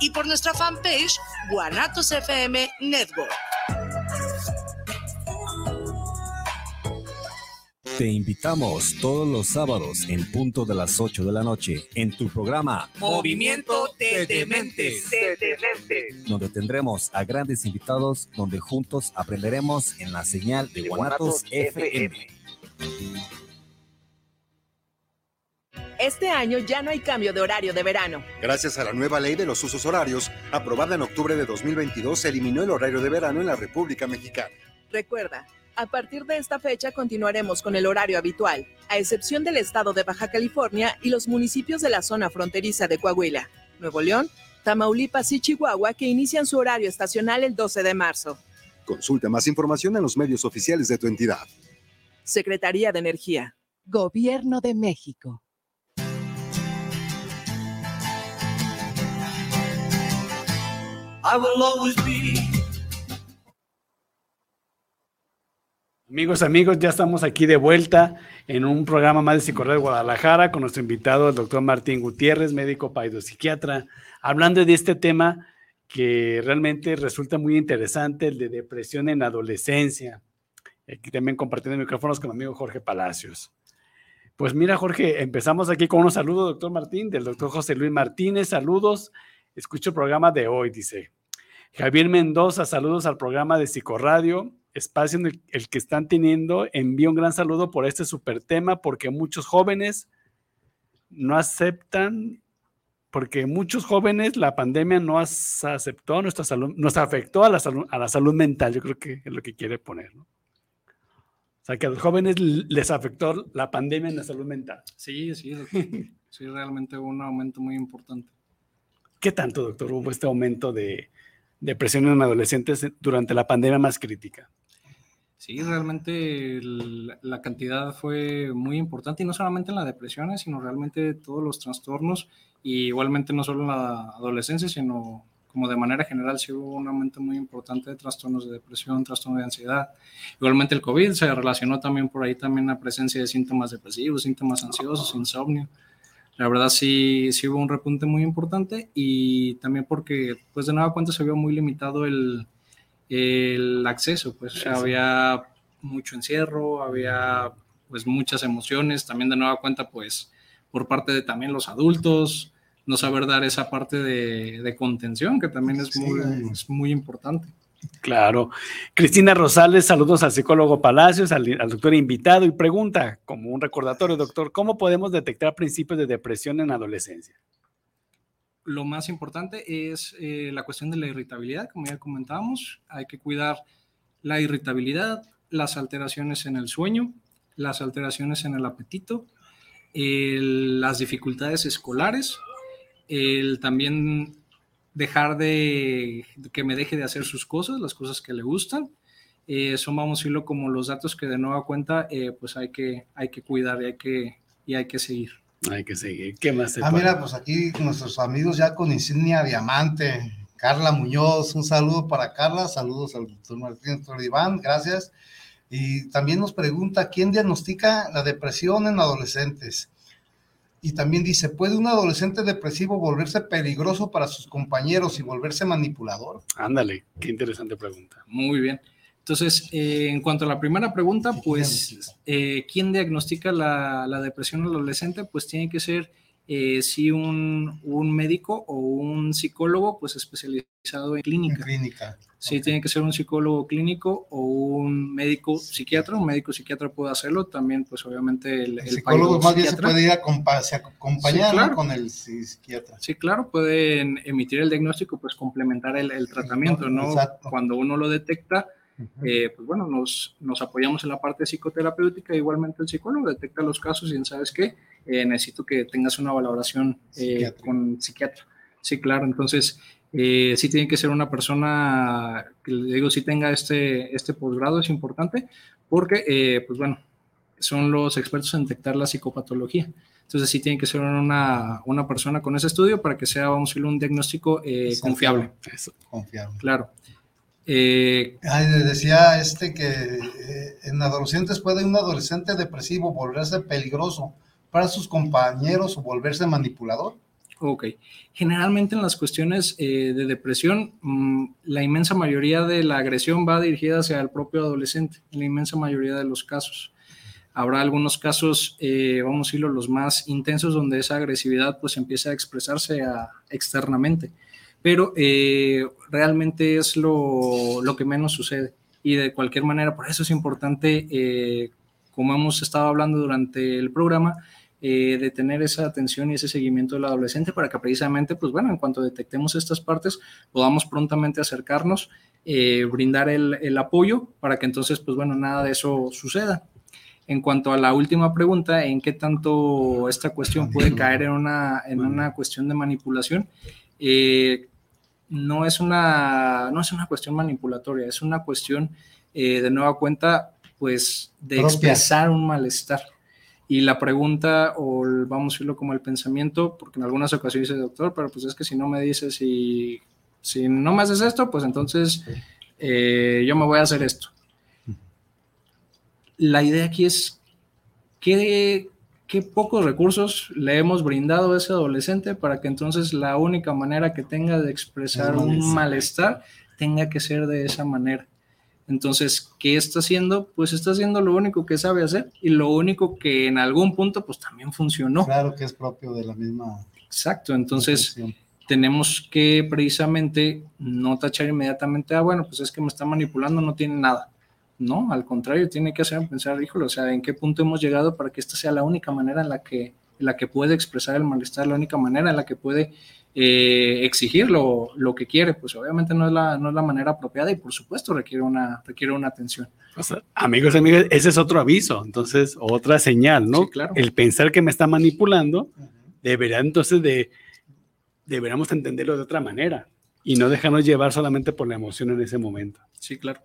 y por nuestra fanpage Guanatos FM Network. Te invitamos todos los sábados en punto de las 8 de la noche en tu programa Movimiento de Dementes, donde tendremos a grandes invitados donde juntos aprenderemos en la señal de Guanatos FM. Este año ya no hay cambio de horario de verano. Gracias a la nueva ley de los usos horarios, aprobada en octubre de 2022, se eliminó el horario de verano en la República Mexicana. Recuerda, a partir de esta fecha continuaremos con el horario habitual, a excepción del estado de Baja California y los municipios de la zona fronteriza de Coahuila, Nuevo León, Tamaulipas y Chihuahua que inician su horario estacional el 12 de marzo. Consulta más información en los medios oficiales de tu entidad. Secretaría de Energía. Gobierno de México. Amigos, amigos, ya estamos aquí de vuelta en un programa más de Psicorred de Guadalajara con nuestro invitado, el doctor Martín Gutiérrez, médico psiquiatra, hablando de este tema que realmente resulta muy interesante, el de depresión en adolescencia. Aquí también compartiendo micrófonos con mi amigo Jorge Palacios. Pues mira, Jorge, empezamos aquí con unos saludos, doctor Martín, del doctor José Luis Martínez. Saludos, escucho el programa de hoy, dice. Javier Mendoza, saludos al programa de Psicoradio, espacio en el, que están teniendo. Envío un gran saludo por este super tema, porque muchos jóvenes no aceptan, porque muchos jóvenes la pandemia no aceptó nuestra salud, nos afectó a la salud, a la salud mental, yo creo que es lo que quiere poner, ¿no? O sea, que a los jóvenes les afectó la pandemia en la salud mental. Sí, sí, sí, realmente un aumento muy importante. ¿Qué tanto, doctor, hubo este aumento de depresión en adolescentes durante la pandemia más crítica? Sí, realmente la cantidad fue muy importante y no solamente en la depresión, sino realmente todos los trastornos y igualmente no solo en la adolescencia, sino como de manera general sí hubo un aumento muy importante de trastornos de depresión, trastornos de ansiedad. Igualmente el COVID se relacionó también por ahí también la presencia de síntomas depresivos, síntomas ansiosos, insomnio. La verdad sí, sí hubo un repunte muy importante y también porque pues de nueva cuenta se vio muy limitado el, el acceso, pues había mucho encierro, había pues muchas emociones, también de nueva cuenta pues por parte de también los adultos, no saber dar esa parte de, contención que también es, muy, es muy importante. Claro. Cristina Rosales, saludos al psicólogo Palacios, al, doctor invitado y pregunta, como un recordatorio, doctor, ¿cómo podemos detectar principios de depresión en adolescencia? lo más importante es eh, la cuestión de la irritabilidad, como ya comentábamos. Hay que cuidar la irritabilidad, las alteraciones en el sueño, las alteraciones en el apetito, las dificultades escolares, el también dejar de que me deje de hacer sus cosas, las cosas que le gustan. Eh, son, vamos a decirlo, como los datos que de nueva cuenta, eh, pues hay que, hay que cuidar y hay que, y hay que seguir. Hay que seguir. ¿Qué más Ah, mira, pues aquí nuestros amigos ya con insignia diamante. Carla Muñoz, un saludo para Carla, saludos al doctor Martín Iván, gracias. Y también nos pregunta, ¿quién diagnostica la depresión en adolescentes? Y también dice, ¿puede un adolescente depresivo volverse peligroso para sus compañeros y volverse manipulador? Ándale, qué interesante pregunta. Muy bien. Entonces, eh, en cuanto a la primera pregunta, pues, eh, ¿quién diagnostica la, la, depresión adolescente? Pues tiene que ser, eh, sí, un, un, médico o un psicólogo, pues, especializado en clínica. En clínica. Sí, tiene que ser un psicólogo clínico o un médico psiquiatra. Un médico psiquiatra puede hacerlo. También, pues, obviamente, el, el, psicólogo más bien se puede ir a acompañar con el psiquiatra. Sí, claro, pueden emitir el diagnóstico, pues, complementar el, el tratamiento, ¿no? Exacto. Cuando uno lo detecta, eh, pues bueno, nos, nos, apoyamos en la parte psicoterapéutica, igualmente el psicólogo detecta los casos y sabes qué, eh, necesito que tengas una valoración eh, con psiquiatra. Sí, claro, entonces sí tiene que ser una persona que le digo, si tenga este, este posgrado, es importante, porque, pues bueno, son los expertos en detectar la psicopatología. Entonces sí tiene que ser una, una persona con ese estudio para que sea, vamos a decir, un diagnóstico confiable. Eso, confiable. Claro. Eh, decía este que eh, en adolescentes puede un adolescente depresivo volverse peligroso para sus compañeros o volverse manipulador. Ok. Generalmente en las cuestiones eh, de depresión, mm, la inmensa mayoría de la agresión va dirigida hacia el propio adolescente, en la inmensa mayoría de los casos. Habrá algunos casos, eh, vamos a decirlo, los más intensos, donde esa agresividad pues empieza a expresarse a, externamente pero eh, realmente es lo, lo, que menos sucede. Y de cualquier manera, por eso es importante, como hemos estado hablando durante el programa, eh, de tener esa atención y ese seguimiento del adolescente para que precisamente, pues bueno, en cuanto detectemos estas partes, podamos prontamente acercarnos, brindar el, el, apoyo para que entonces, pues bueno, nada de eso suceda. En cuanto a la última pregunta, ¿en qué tanto esta cuestión puede caer en una, en una cuestión de manipulación? Eh, no, es una, no es una cuestión manipulatoria, es una cuestión eh, de nueva cuenta, pues, de expresar un malestar. Y la pregunta, o vamos a decirlo como el pensamiento, porque en algunas ocasiones dice, doctor, pero pues es que si no me dices y si no me haces esto, pues entonces eh, yo me voy a hacer esto. La idea aquí es, ¿qué, qué pocos recursos le hemos brindado a ese adolescente para que entonces la única manera que tenga de expresar un malestar tenga que ser de esa manera. Entonces, ¿qué está haciendo? Pues está haciendo lo único que sabe hacer y lo único que en algún punto pues también funcionó. Claro que es propio de la misma. Exacto, entonces tenemos que precisamente no tachar inmediatamente, ah, bueno, pues es que me está manipulando, no tiene nada no, al contrario, tiene que hacer pensar, híjole, o sea, en qué punto hemos llegado para que esta sea la única manera en la que, en la que puede expresar el malestar, la única manera en la que puede eh, exigir lo, que quiere. Pues obviamente no es, la, no es la manera apropiada y por supuesto requiere una, requiere una atención. amigos y amigas, ese es otro aviso, entonces otra señal, ¿no? claro. El pensar que me está manipulando debería entonces de deberíamos entenderlo de otra manera y no dejarnos llevar solamente por la emoción en ese momento. Sí, claro.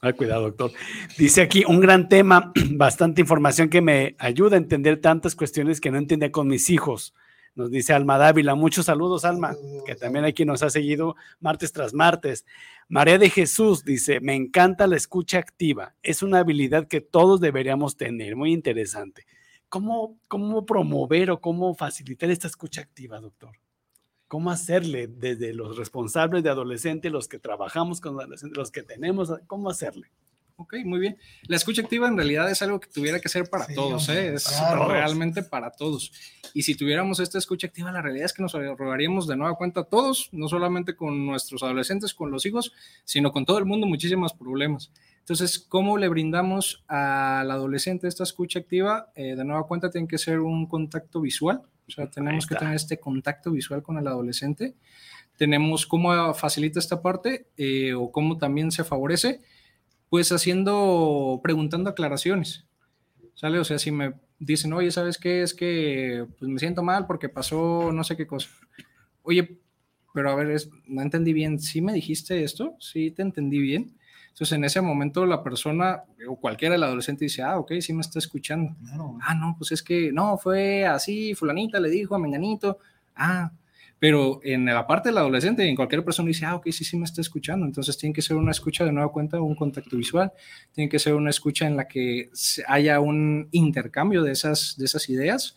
Ah, cuidado, doctor. Dice aquí un gran tema, *clears throat* bastante información que me ayuda a entender tantas cuestiones que no entendía con mis hijos. Nos dice Alma Dávila. Muchos saludos, Alma, que también aquí nos ha seguido martes tras martes. María de Jesús dice, me encanta la escucha activa. Es una habilidad que todos deberíamos tener. Muy interesante. ¿Cómo, cómo promover o cómo facilitar esta escucha activa, doctor? ¿Cómo hacerle desde los responsables de adolescentes, los que trabajamos con adolescentes, los que tenemos, cómo hacerle? Ok, muy bien. La escucha activa en realidad es algo que tuviera que ser para todos, ¿eh? es realmente para todos. Y si tuviéramos esta escucha activa, la realidad es que nos rogaríamos de nueva cuenta a todos, no solamente con nuestros adolescentes, con los hijos, sino con todo el mundo muchísimos problemas. Entonces, ¿cómo le brindamos al adolescente esta escucha activa? Eh, de nueva cuenta tiene que ser un contacto visual, o sea, tenemos que tener este contacto visual con el adolescente. Tenemos cómo facilita esta parte eh, o cómo también se favorece pues haciendo, preguntando aclaraciones, ¿sale? O sea, si me dicen, oye, ¿sabes qué? Es que pues me siento mal porque pasó no sé qué cosa. Oye, pero a ver, no entendí bien, ¿sí me dijiste esto? ¿Sí te entendí bien? Entonces, en ese momento la persona o cualquiera, el adolescente dice, ah, ok, sí me está escuchando. Ah, no, pues es que no, fue así, fulanita le dijo a Menganito. Ah, pero en la parte del adolescente, en cualquier persona dice, ah, ok, sí, sí me está escuchando. Entonces tiene que ser una escucha de nueva cuenta, un contacto visual. Tiene que ser una escucha en la que haya un intercambio de esas, de esas ideas.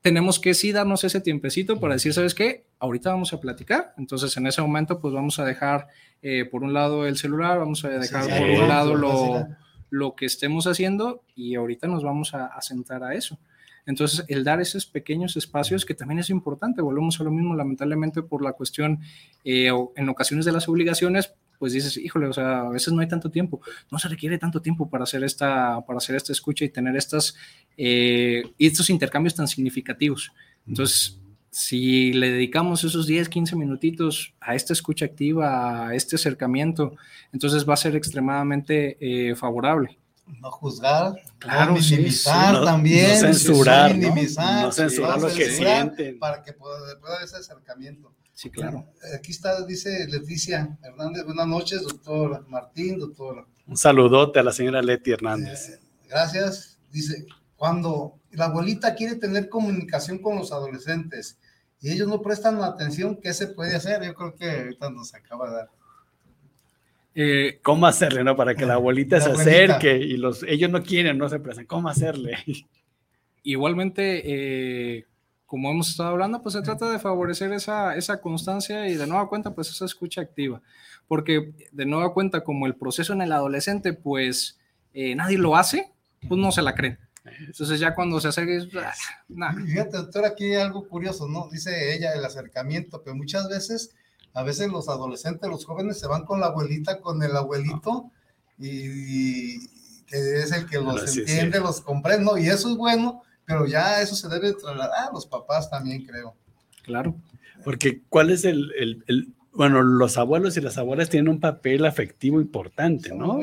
Tenemos que sí darnos ese tiempecito para decir, ¿sabes qué? Ahorita vamos a platicar. Entonces en ese momento, pues vamos a dejar eh, por un lado el celular, vamos a dejar por un lado lo, lo, que estemos haciendo y ahorita nos vamos a, a sentar a eso. Entonces, el dar esos pequeños espacios, que también es importante, volvemos a lo mismo, lamentablemente por la cuestión, eh, en ocasiones de las obligaciones, pues dices, híjole, o sea, a veces no hay tanto tiempo, no se requiere tanto tiempo para hacer esta, para hacer esta escucha y tener estas, eh, estos intercambios tan significativos. Entonces, si le dedicamos esos 10, 15 minutitos a esta escucha activa, a este acercamiento, entonces va a ser extremadamente eh, favorable no juzgar, claro, no minimizar también, no censurar, no, minimizar, no censurar lo que sienten. Para que pueda, pueda ese acercamiento. Sí, claro. Aquí está, dice Leticia Hernández, buenas noches, doctor Martín, doctor. Un saludote a la señora Leti Hernández. Eh, gracias. Dice, cuando la abuelita quiere tener comunicación con los adolescentes y ellos no prestan atención, ¿qué se puede hacer? Yo creo que ahorita nos acaba de dar eh, ¿Cómo hacerle, no? Para que la abuelita se acerque y los, ellos no quieren, no se presentan. ¿Cómo hacerle? *laughs* Igualmente, eh, como hemos estado hablando, pues se trata de favorecer esa, esa constancia y de nueva cuenta, pues esa escucha activa. Porque de nueva cuenta, como el proceso en el adolescente, pues eh, nadie lo hace, pues no se la creen. Entonces ya cuando se acerca, ah, Fíjate, doctor, aquí hay algo curioso, ¿no? Dice ella el acercamiento, pero muchas veces a veces los adolescentes, los jóvenes se van con la abuelita, con el abuelito, y, que es el que los entiende, los comprende, ¿no? Y eso es bueno, pero ya eso se debe trasladar a los papás también, creo. Claro. Porque ¿cuál es el, el, bueno, los abuelos y las abuelas tienen un papel afectivo importante, ¿no?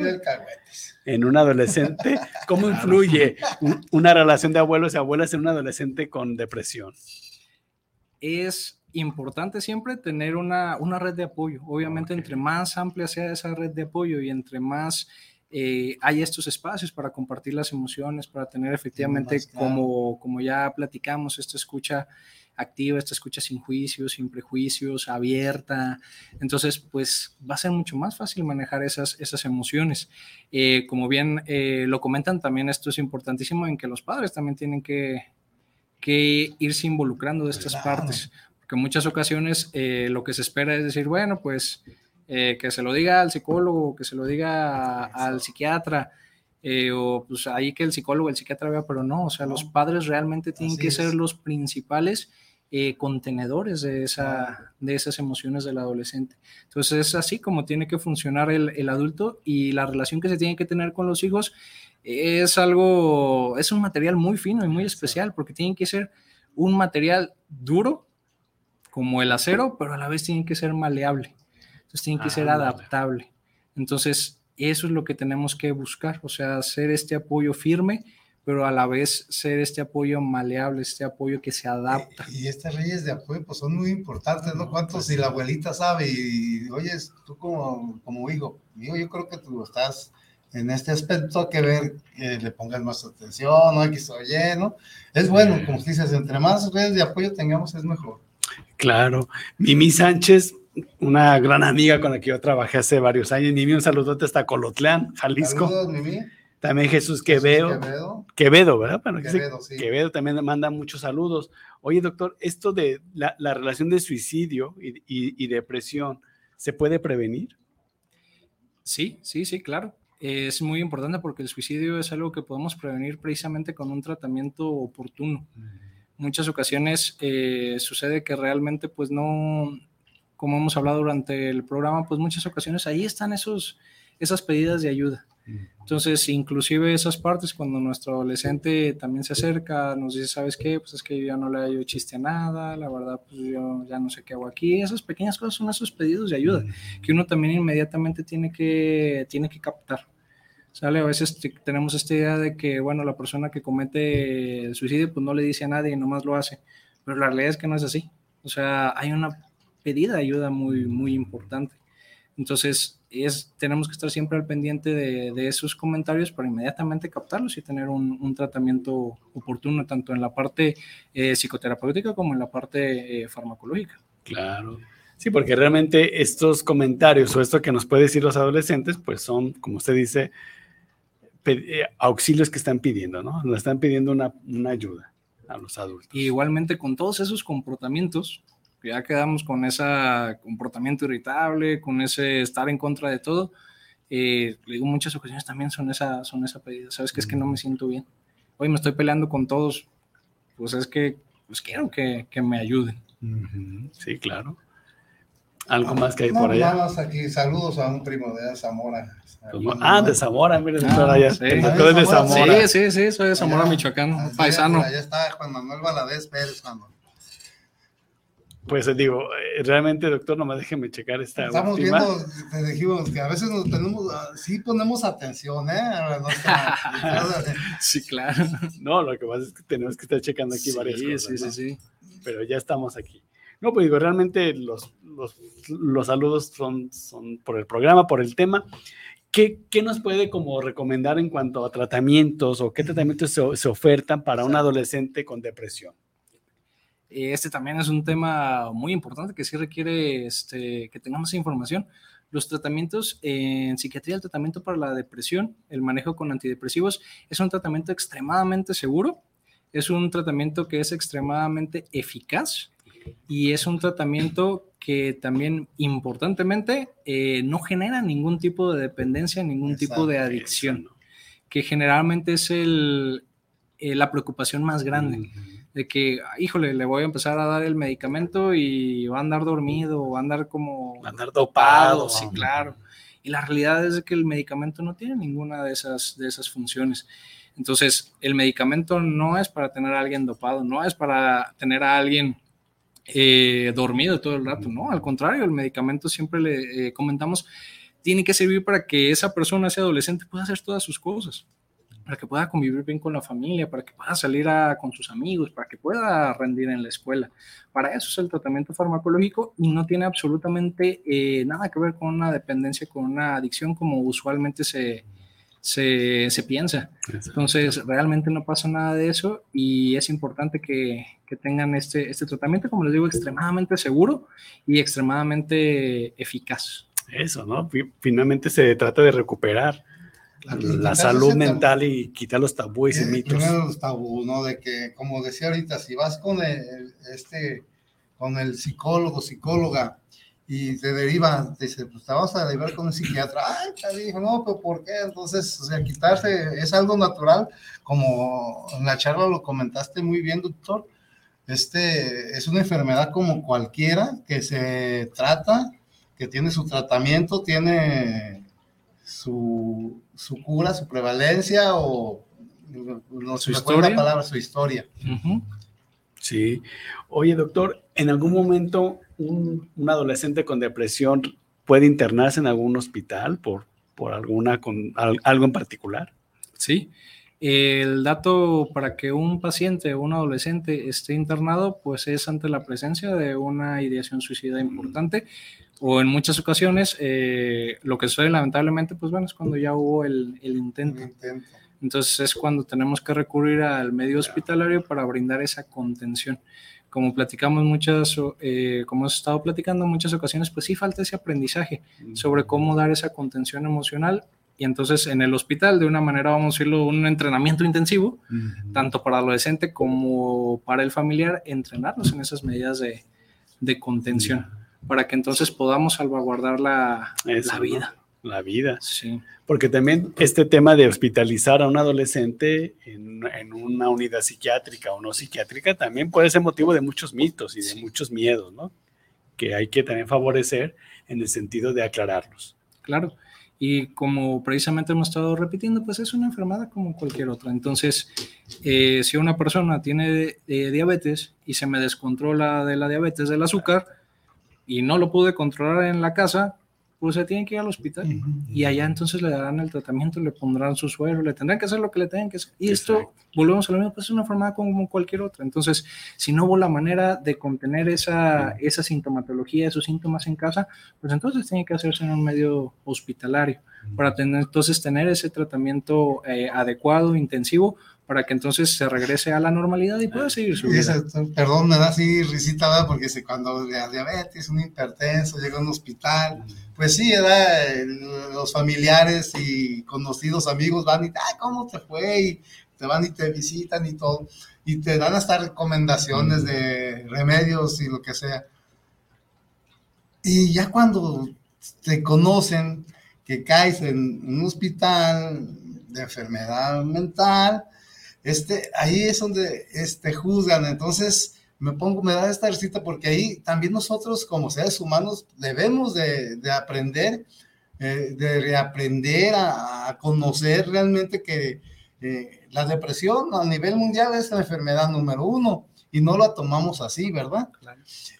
En un adolescente, *laughs* ¿cómo influye una relación de abuelos y abuelas en un adolescente con depresión? Es importante siempre tener una, una red de apoyo. Obviamente, entre más amplia sea esa red de apoyo y entre más eh, hay estos espacios para compartir las emociones, para tener efectivamente, como, como ya platicamos, esta escucha activa, esta escucha sin juicios, sin prejuicios, abierta. Entonces, pues va a ser mucho más fácil manejar esas, esas emociones. Eh, como bien eh, lo comentan, también esto es importantísimo en que los padres también tienen que, que irse involucrando de estas partes, que en muchas ocasiones eh, lo que se espera es decir, bueno, pues eh, que se lo diga al psicólogo, que se lo diga al psiquiatra, eh, o pues ahí que el psicólogo, el psiquiatra vea, pero no, o sea, los padres realmente tienen que ser los principales contenedores de, esa, de esas emociones del adolescente. Entonces es así como tiene que funcionar el, el adulto y la relación que se tiene que tener con los hijos es algo, es un material muy fino y muy especial porque tiene que ser un material duro, como el acero, pero a la vez tiene que ser maleable. Entonces tiene que ser adaptable. Entonces, eso es lo que tenemos que buscar, o sea, hacer este apoyo firme pero a la vez ser este apoyo maleable, este apoyo que se adapta. Y, estas redes de apoyo pues son muy importantes, ¿no? ¿Cuántos si la abuelita sabe y, oye, tú como, como hijo, digo, yo creo que tú estás en este aspecto que ver que le pongas más atención, ¿no? Que se oye, ¿no? Es bueno, como dices, entre más redes de apoyo tengamos es mejor. Claro. Mimi Sánchez, una gran amiga con la que yo trabajé hace varios años. Mimi, un saludote hasta Colotlán, Jalisco. Saludos, Mimi. También Jesús Quevedo. Quevedo. Quevedo, ¿verdad? Bueno, Quevedo, sí. Quevedo también me manda muchos saludos. Oye, doctor, esto de la, la relación de suicidio y, y- y depresión, ¿se puede prevenir? Sí, sí, sí, claro. Es muy importante porque el suicidio es algo que podemos prevenir precisamente con un tratamiento oportuno. Muchas ocasiones eh, sucede que realmente pues no, como hemos hablado durante el programa, pues muchas ocasiones ahí están esos, esas pedidas de ayuda. Entonces, inclusive esas partes, cuando nuestro adolescente también se acerca, nos dice, ¿sabes qué? Pues es que yo ya no le hallo chiste a nada, la verdad, pues yo ya no sé qué hago aquí. Esas pequeñas cosas son esos pedidos de ayuda que uno también inmediatamente tiene que, tiene que captar. ¿Sale? A veces te- tenemos esta idea de que, bueno, la persona que comete el suicidio, pues no le dice a nadie, nomás lo hace. Pero la realidad es que no es así. O sea, hay una pedida de ayuda muy, muy importante. Entonces, es, tenemos que estar siempre al pendiente de, de esos comentarios para inmediatamente captarlos y tener un, un tratamiento oportuno, tanto en la parte eh, psicoterapéutica como en la parte eh, farmacológica. Claro. Sí, porque realmente estos comentarios o esto que nos puede decir los adolescentes, pues son, como usted dice, auxilios que están pidiendo, ¿no? Nos están pidiendo una, una ayuda a los adultos. Y igualmente con todos esos comportamientos, ya quedamos con ese comportamiento irritable, con ese estar en contra de todo, eh, le digo, muchas ocasiones también son esa, son esa pedida, ¿sabes? Que es que no me siento bien. Hoy me estoy peleando con todos, pues es que pues quiero que, que me ayuden. Sí, claro. Algo más que hay No, por allá. Nada más aquí, saludos a un primo de Zamora. Ah, de Zamora, mire, doctor, allá. sí. De Zamora. Sí, sí, sí, soy de Zamora, Michoacán, Allá- paisano. Allá está Juan Manuel Valadez Pérez, Juan Manuel. Pues eh, digo, eh, realmente, doctor, nomás déjeme checar esta Estamos última. viendo, te dijimos que a veces nos tenemos, ah, sí ponemos atención, ¿eh? *laughs* Sí, claro. No, lo que pasa es que tenemos que estar checando aquí Sí, varias cosas. sí, sí, ¿no? sí. Pero ya estamos aquí. No, pues digo, realmente los, los, los saludos son, son por el programa, por el tema. ¿Qué, qué nos puede como recomendar en cuanto a tratamientos o qué tratamientos se, se ofertan para un adolescente con depresión? Este también es un tema muy importante que sí requiere este, que tengamos información. Los tratamientos en psiquiatría, el tratamiento para la depresión, el manejo con antidepresivos, es un tratamiento extremadamente seguro, es un tratamiento que es extremadamente eficaz y es un tratamiento que también importantemente eh, no genera ningún tipo de dependencia, ningún tipo de adicción, que generalmente es el, eh, la preocupación más grande de que, híjole, le voy a empezar a dar el medicamento y va a andar dormido, va a andar como andar dopado. sí, claro. Y la realidad es que el medicamento no tiene ninguna de esas, de esas funciones. Entonces, el medicamento no es para tener a alguien dopado, no es para tener a alguien eh, dormido todo el rato, no, al contrario, el medicamento siempre le eh, comentamos, tiene que servir para que esa persona, ese adolescente, pueda hacer todas sus cosas para que pueda convivir bien con la familia, para que pueda salir a, con sus amigos, para que pueda rendir en la escuela. Para eso es el tratamiento farmacológico y no tiene absolutamente eh, nada que ver con una dependencia, con una adicción como usualmente se, se, se piensa. Entonces, realmente no pasa nada de eso y es importante que, que tengan este, este tratamiento, como les digo, extremadamente seguro y extremadamente eficaz. Eso, ¿no? Fi- Finalmente se trata de recuperar la quitar salud mental y quitar los tabúes y Eh, mitos. Primero los tabú, ¿no? De que, como decía ahorita, si vas con el, este, con el psicólogo, psicóloga, y te deriva, te dice, pues te vas a derivar con un psiquiatra. Ay, te dijo, no, pero ¿por qué? Entonces, o sea, quitarse es algo natural, como en la charla lo comentaste muy bien, doctor. Este es una enfermedad como cualquiera que se trata, que tiene su tratamiento, tiene su, su cura, su prevalencia o no Su fue la historia. palabra, su historia. Sí. Oye, doctor, ¿en algún momento un, un adolescente con depresión puede internarse en algún hospital por, por alguna con al- algo en particular? Sí. El dato para que un paciente o un adolescente esté internado, pues es ante la presencia de una ideación suicida importante o en muchas ocasiones eh, lo que sucede lamentablemente, pues bueno, es cuando ya hubo el, el intento. Entonces es cuando tenemos que recurrir al medio hospitalario para brindar esa contención. Como platicamos muchas, eh, como hemos estado platicando en muchas ocasiones, pues sí falta ese aprendizaje sobre cómo dar esa contención emocional y entonces en el hospital, de una manera, vamos a decirlo, un entrenamiento intensivo, tanto para el adolescente como para el familiar, entrenarlos en esas medidas de, de contención, para que entonces podamos salvaguardar la, la vida. La vida. Sí. Porque también este tema de hospitalizar a un adolescente en, en, una unidad psiquiátrica o no psiquiátrica también puede ser motivo de muchos mitos y de muchos miedos, ¿no? Que hay que también favorecer en el sentido de aclararlos. Claro. Y como precisamente hemos estado repitiendo, pues es una enfermedad como cualquier otra. Entonces, eh, si una persona tiene eh, diabetes y se me descontrola de la diabetes del azúcar y no lo pude controlar en la casa, pues se tienen que ir al hospital y allá entonces le darán el tratamiento, le pondrán su suero, le tendrán que hacer lo que le tengan que hacer. Y esto, volvemos a lo mismo, pues es una enfermedad como cualquier otra. Entonces, si no hubo la manera de contener esa, esa sintomatología, esos síntomas en casa, pues entonces tiene que hacerse en un medio hospitalario para tener, entonces tener ese tratamiento eh, adecuado, intensivo, para que entonces se regrese a la normalidad y pueda seguir su vida. perdón, me da así risita, porque cuando la diabetes, un hipertenso, llega a un hospital, pues sí, era los familiares y conocidos amigos van y, ay, ¿cómo te fue? Y te van y te visitan y todo, y te dan hasta recomendaciones de remedios y lo que sea. Y ya cuando te conocen que caes en un hospital de enfermedad mental, este, ahí es donde este, juzgan. Entonces, me pongo, me da esta recita porque ahí también nosotros como seres humanos debemos de, aprender, eh, de reaprender a, conocer realmente que eh, la depresión a nivel mundial es la enfermedad número uno y no la tomamos así, ¿verdad?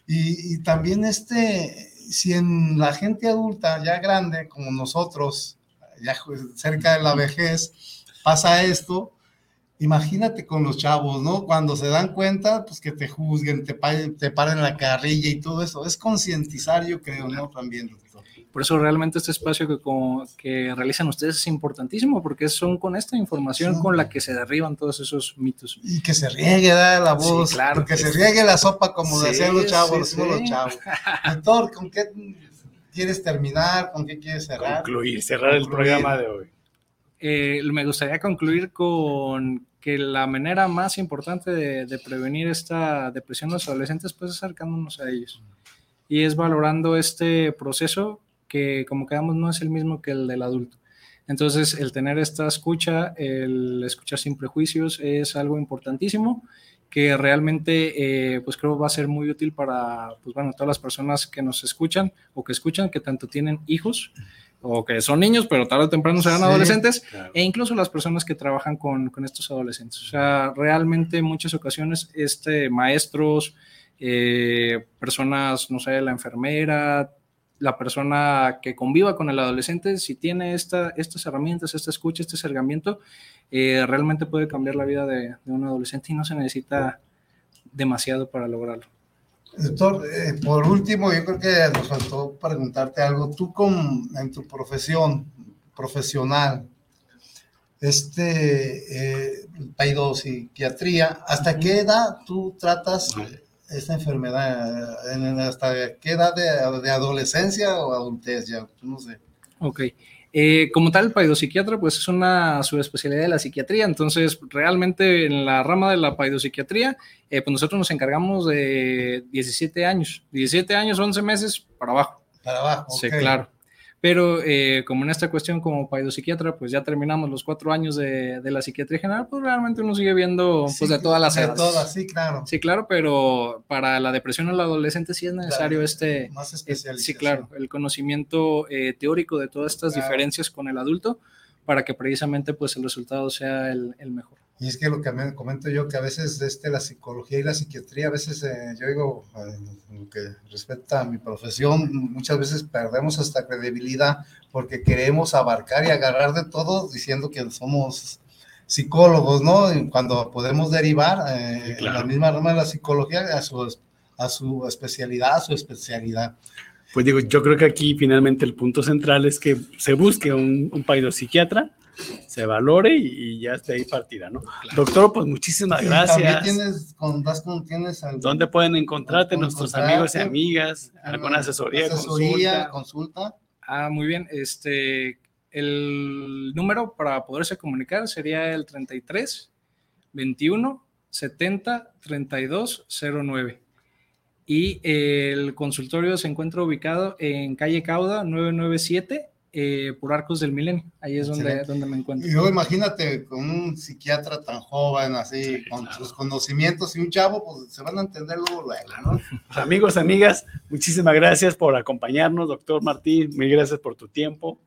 Y, y, también este, si en la gente adulta ya grande como nosotros, ya cerca de la vejez, pasa esto, imagínate con los chavos, ¿no? Cuando se dan cuenta, pues que te juzguen, te, te paren la carrilla y todo eso. Es concientizar, yo creo, ¿no? También, doctor. Por eso realmente este espacio que, que realizan ustedes es importantísimo, porque son con esta información con la que se derriban todos esos mitos. Y que se riegue ¿da? la voz, claro, que, se riegue la sopa como decían los chavos, los chavos. *laughs* Doctor, ¿con qué quieres terminar? ¿Con qué quieres cerrar? Concluir, cerrar el programa de hoy. Eh, me gustaría concluir con que la manera más importante de, prevenir esta depresión en los adolescentes pues es acercándonos a ellos y es valorando este proceso que como quedamos no es el mismo que el del adulto. Entonces el tener esta escucha, el escuchar sin prejuicios es algo importantísimo que realmente eh, pues creo va a ser muy útil para pues bueno todas las personas que nos escuchan o que escuchan que tanto tienen hijos o que son niños, pero tarde o temprano serán adolescentes, e incluso las personas que trabajan con, con, estos adolescentes. O sea, realmente en muchas ocasiones, este, maestros, eh, personas, no sé, la enfermera, la persona que conviva con el adolescente, si tiene esta, estas herramientas, esta escucha, este acercamiento, eh, realmente puede cambiar la vida de, de un adolescente y no se necesita demasiado para lograrlo. Doctor, eh, por último, yo creo que nos faltó preguntarte algo. Tú con, en tu profesión profesional, este, eh, psiquiatría, ¿hasta qué edad tú tratas esta enfermedad? ¿Hasta qué edad de, de adolescencia o adultez? Ya, no sé. Ok. Eh, como tal, el paidopsiquiatra, pues es una subespecialidad de la psiquiatría, entonces realmente en la rama de la paidopsiquiatría, eh, pues nosotros nos encargamos de 17 años, 17 años, 11 meses para abajo. Para abajo. Sí, claro. Pero eh, como en esta cuestión como psiquiatra, pues ya terminamos los cuatro años de, de, la psiquiatría general, pues realmente uno sigue viendo pues de todas las de Todas, sí, claro. Sí, claro, pero para la depresión en el adolescente sí es necesario este... Más especialización. sí, claro, el conocimiento eh, teórico de todas estas diferencias con el adulto para que precisamente pues el resultado sea el, el mejor. Y es que lo que me comento yo, que a veces este, la psicología y la psiquiatría, a veces eh, yo digo, en lo que respecta a mi profesión, muchas veces perdemos hasta credibilidad porque queremos abarcar y agarrar de todo diciendo que somos psicólogos, ¿no? Y Cuando podemos derivar eh, en la misma rama de la psicología a su, a su especialidad, a su especialidad. Pues digo, yo creo que aquí finalmente el punto central es que se busque un, un psiquiatra, se valore y, y ya de ahí partida, ¿no? Doctor, pues muchísimas gracias. También tienes, con, das con- tienes algún- ¿Dónde pueden encontrarte nuestros amigos y amigas? ¿Alguna asesoría? Asesoría, consulta? consulta. Ah, muy bien. Este, el número para poderse comunicar sería el 33 21 70 32 09. Y el consultorio se encuentra ubicado en calle Cauda 997 eh, por Arcos del Milenio. Ahí es donde, donde me encuentro. Y luego imagínate con un psiquiatra tan joven, así, con sus conocimientos y un chavo, pues se van a entender luego, luego, ¿no? Amigos, amigas, muchísimas gracias por acompañarnos, doctor Martín. Mil gracias por tu tiempo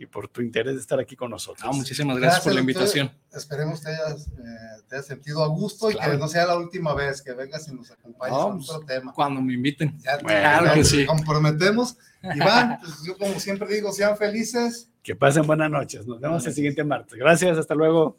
y por tu interés de estar aquí con nosotros. Ah, muchísimas gracias, por la invitación. Esperemos te hayas, eh, te hayas sentido a gusto y Claro. que no sea la última vez que vengas y nos acompañes No, con pues, otro tema. Cuando me inviten. Ya te- claro ya que sí. comprometemos. *laughs* Iván, pues yo como siempre digo, sean felices. Que pasen buenas noches. Nos vemos el siguiente martes. Gracias, hasta luego.